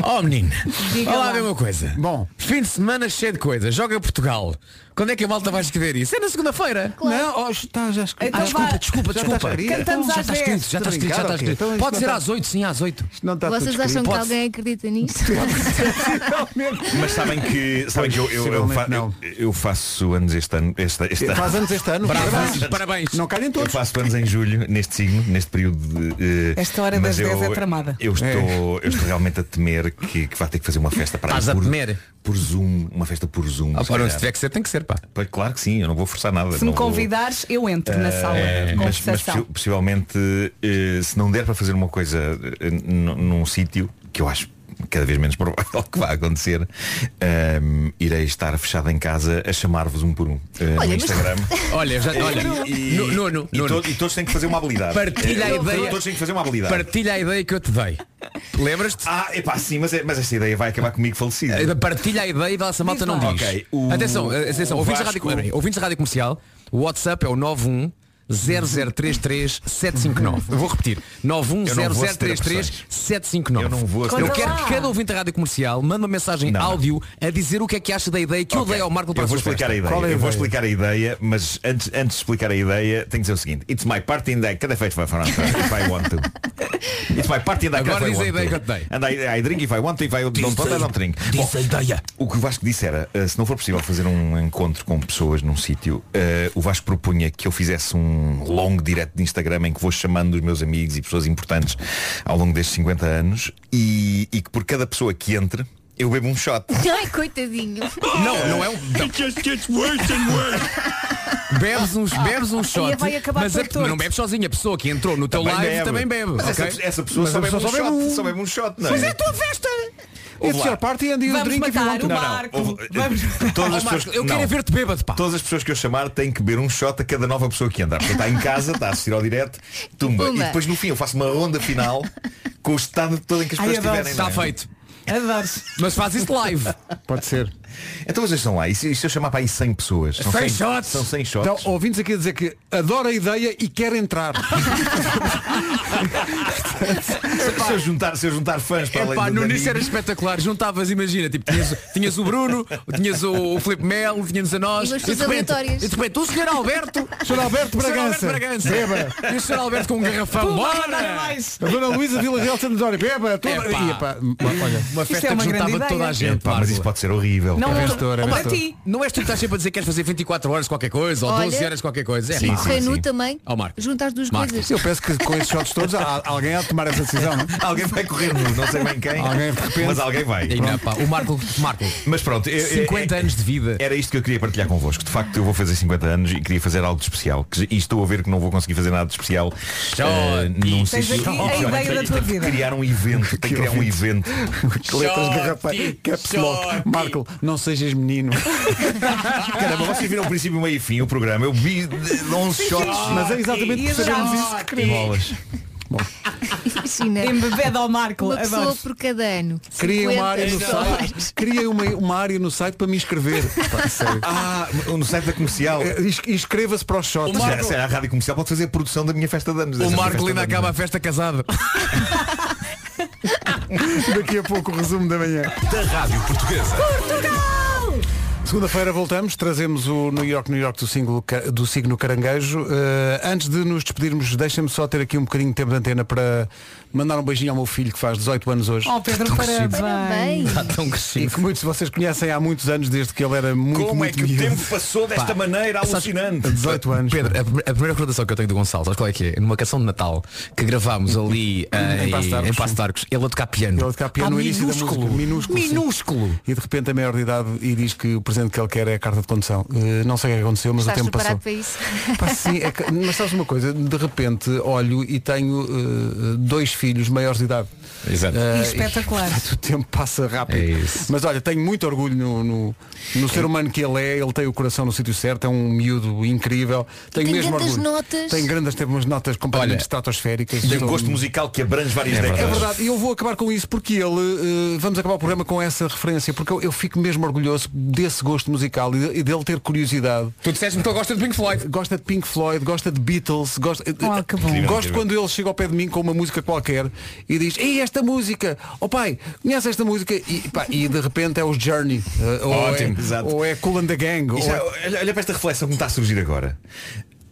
oh menina. Diga Olha lá lá. ver uma coisa. Bom. Fim de semana cheio de coisas. Joga Portugal. Quando é que a malta vai escrever isso? É na segunda-feira. Não, oh, está já escrito. Então Ah, desculpa, vá. desculpa, Já desculpa. escrito. Cantamos já às está 10. escrito, já está escrito, já está escrito. Então Pode ser está- às 8, sim, às 8. Isto não está Vocês acham escrito. que Pode- alguém acredita nisso? [laughs] Mas sabem que, sabem que eu, eu, eu, Possivelmente fa- não. eu- eu faço anos este ano. Este, este ano. Faz anos este ano. Parabéns. Parabéns. Não calhem Eu todos. faço anos em julho, neste signo, neste período de. eh, Esta hora mas das 10 eu- é tramada. Eu estou, eu estou realmente a temer que, que vai ter que fazer uma festa para Estás a temer? por Zoom, uma festa por Zoom. Ah, se tiver que ser, tem que ser, pá. Pois, Claro que sim, eu não vou forçar nada. Se me não vou- convidares, eu entro na sala de mas, mas possivelmente eh, se não der para fazer uma coisa n- num sítio que eu acho cada vez menos [laughs] provável que vá acontecer, ahm, irei estar fechado em casa a chamar-vos um por um no Olha, mas- Instagram. [laughs] Olha, já- olha, e, Nu- Nuno, e, Nuno. to- e todos têm que fazer uma habilidade. Partilha a ideia. Todos têm que fazer uma habilidade. Partilha a ideia que eu te dei. Lembras-te? Ah, epá, sim, mas, é- mas esta ideia vai acabar comigo falecido. Eh, Partilha a ideia e vê lá se a malta não diz. Ok, o- Atenção, eh, atenção, o ouvintes da, Vasco- rádio, peraí, ouvintes da rádio comercial, o WhatsApp é o 91 0033 759. Eu vou repetir. 91 Eu não vou aceder a 0033 759. Eu não vou Eu a quero que cada ouvinte da rádio comercial mande uma mensagem Não, não. áudio a dizer o que é que acha da ideia que eu dei ao Marco para Eu a vou explicar a ideia. eu vou explicar a ideia, mas antes, antes de explicar a ideia, tenho que dizer o seguinte. It's my party day. Cada feito vai falar if I want to. It's my party day. Agora if I diz a ideia que eu te dei. And I, I drink if I want to, if I don't want, I don't drink. Bom, O que o Vasco disse era, eh, se não for possível fazer um encontro com pessoas num sítio, eh, o Vasco propunha que eu fizesse um longo direto de Instagram em que vou chamando os meus amigos e pessoas importantes ao longo destes 50 anos e, e que por cada pessoa que entre, eu bebo um shot. [laughs] Ai, coitadinho. Não, não é um. Bebes um, bebes um shot, mas a, torto. não bebes sozinho, a pessoa que entrou no teu live também bebe. Mas ok? essa, essa pessoa Mas só bebe um pessoa só shot. bebe um. Só bebe um shot, não é? Mas é a tua festa! Ouve It's lá. your party and you drink if you want to. Não, Vamos- Todas as [laughs] pessoas eu quero não. é ver-te bêbado, pá. Todas as pessoas que eu chamar têm que beber um shot a cada nova pessoa que entra. Porque está em casa, está a assistir ao direto, tumba. Pumba. E depois no fim eu faço uma ronda final com o estado todo em que as Ai, pessoas adoro. estiverem. Está não é? feito. Adoro. Mas faz isso live. Pode ser. Então vocês estão lá. E se, e se eu chamar para aí 100 pessoas? São 100 100 shots. São 100 shots. Então, ouvintes aqui a dizer que adora a ideia e quer entrar. [laughs] se, eu juntar, se eu juntar fãs para Epá, além no de início era espetacular. Juntavas, imagina, tipo, tinhas, tinhas o Bruno, tinhas o, o Filipe Melo, tinhas a nós. E umas de repente, e de repente, o Sr. Alberto. Sr. Alberto o Sr. Bragança. Bragança. Beba. E o Sr. Alberto com um garrafão. Bora! nada mais. A Dona Luísa Vila Real Sanadória, beba, toda... Epá. E, epá, olha, Uma festa é uma que juntava toda a gente. Epá, mas isso pode ser horrível. Não, É vencedor, é vencedor. ti. Não és tu que estás sempre a dizer que queres fazer 24 horas qualquer coisa ou Olha. 12 horas qualquer coisa. É, Sim. Renu também. Ó, Marco. Junta as duas Marco. coisas. eu penso que com esses shots todos há- alguém há de tomar essa decisão, não? é? [laughs] Alguém vai correr nu, não sei bem quem. Alguém, repente. Mas alguém vai. E não, pá, o Marco, Marco, Mas pronto, eu- eu- 50 é- anos de vida. Era isto que eu queria partilhar convosco. De facto, eu vou fazer 50 anos e queria fazer algo de especial. Que- E estou a ver que não vou conseguir fazer nada de especial. eh, num sítio- que. Criar um evento. Tem que criar um evento. Letras garrafais, caps lock. Marco, não sejas menino. [laughs] Caramba, vocês viram o princípio, meio e fim o programa. Eu vi de- de 11 shots. Mas é exatamente por sabermos isso que queremos. Bolas. Imagina. Embebeda ao Marco. Uma pessoa Adoro. por cada ano. Cria uma 50 área no site. Cria uma, uma área no site para me inscrever. Sério. Ah, no site da comercial. É, ins- Inscreva-se para os shots. Será- será a rádio comercial pode fazer a produção da minha festa de anos. O Marco anos. acaba a festa casado. [laughs] [laughs] Daqui a pouco o resumo da manhã. Da Rádio Portuguesa. Segunda-feira voltamos, trazemos o New York, New York do, signo, ca- do signo caranguejo. Uh, antes de nos despedirmos, deixem-me só ter aqui um bocadinho de tempo de antena para mandar um beijinho ao meu filho que faz 18 anos hoje. Oh Pedro, Tão crescido. parabéns. Está tão E crescido. que muitos de vocês conhecem há muitos anos, desde que ele era muito, Como é muito que o miúdo. tempo passou desta Pá, maneira alucinante? 18 anos. Pedro, a, a primeira recordação que eu tenho do Gonçalo, sabes qual é que é? Numa canção de Natal que gravámos ali eh, Em Passo de Arcos, em Passo de Arcos, ele a tocar piano. Ele a tocar piano Ah, no início da minúsculo. música. Minúsculo, sim. Minúsculo. E de repente é maior de idade e diz que o presente que ele quer é a carta de condução. Uh, não sei o que aconteceu, mas Estás o tempo passou. para isso? [laughs] Pá, sim, é que- mas sabes uma coisa, de repente olho e tenho uh, dois filhos maiores de idade. Exato. Uh, Espetacular. e, [laughs] o tempo passa rápido. É. Mas olha, tenho muito orgulho no, no, no ser humano que ele é, ele tem o coração no sítio certo, é um miúdo incrível. Tenho Tem mesmo grandes orgulho. notas. Tem grandes, tem umas notas completamente Olha, estratosféricas. Tem um gosto musical que abrange várias é décadas. verdade, e eu vou acabar com isso porque ele, vamos acabar o programa com essa referência, porque eu, eu fico mesmo orgulhoso desse gosto musical e, de- dele ter curiosidade. Tu disseste-me que ele gosta de Pink Floyd. Gosta de Pink Floyd, gosta de Beatles, gosta, eh, Oh, que bom. Incrível, gosto incrível. quando ele chega ao pé de mim com uma música qualquer e diz, ei, esta música, oh pai, conhece esta música? E, pá, e de repente é os Journey, eh, ou, Ótimo, é, exato. ou é Cool and the Gang, ou já- é- olha, olha para esta reflexão que me está a surgir agora.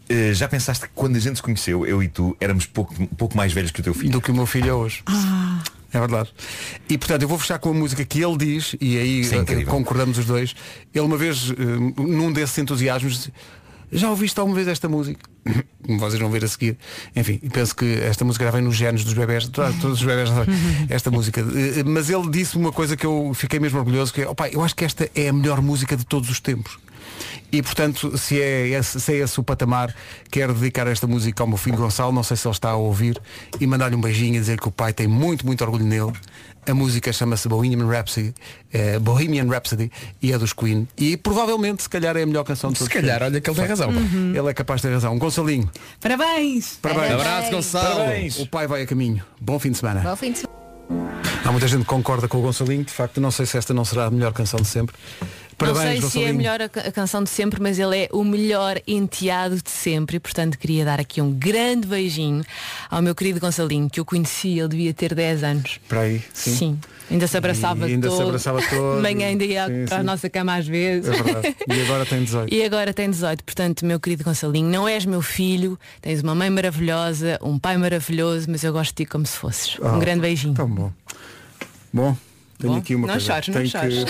Eh, já pensaste que quando a gente se conheceu, eu e tu, éramos pouco, pouco mais velhos que o teu filho? do que o meu filho é hoje. É verdade. E portanto eu vou fechar com a música que ele diz, e aí é eh, concordamos os dois. Ele uma vez, eh, num desses entusiasmos, disse, já ouviste alguma vez esta música? [laughs] Como vocês vão ver a seguir. Enfim, penso que esta música já vem nos genes dos bebés, todos os bebés já sabem [laughs] esta música. Eh, Mas ele disse uma coisa que eu fiquei mesmo orgulhoso, que é, "Opa, eu acho que esta é a melhor música de todos os tempos. E portanto, se é, esse, se é esse o patamar, quero dedicar esta música ao meu filho Gonçalo, não sei se ele está a ouvir, e mandar-lhe um beijinho e dizer que o pai tem muito, muito orgulho nele. A música chama-se Bohemian Rhapsody, eh, Bohemian Rhapsody e é dos Queen. E provavelmente, se calhar, é a melhor canção de Se todos. calhar, os tempos. olha que ele tem razão. Uhum. Ele é capaz de ter razão. Gonçalinho, Parabéns! parabéns. Abraço, Gonçalo. Parabéns. O pai vai a caminho. Bom fim de semana. Bom fim de semana. Há muita gente que concorda com o Gonçalinho. De facto, não sei se esta não será a melhor canção de sempre. Não Parabéns, sei se é a melhor a, ca- a canção de sempre, mas ele é o melhor enteado de sempre. E, portanto, queria dar aqui um grande beijinho ao meu querido Gonçalinho, que eu conheci, ele devia ter 10 anos. Para aí, sim. Ainda se abraçava E ainda se todo. abraçava [laughs] todo. Manhã ainda ia Sim, para a sim. nossa cama às vezes. É verdade. E agora tem 18. [laughs] E agora tem 18, portanto, meu querido Gonçalinho, não és meu filho, tens uma mãe maravilhosa, um pai maravilhoso, mas eu gosto de ti como se fosses. Ah, um grande beijinho. Tão bom. Bom, tenho Bom, aqui uma não coisa. chores, não chores.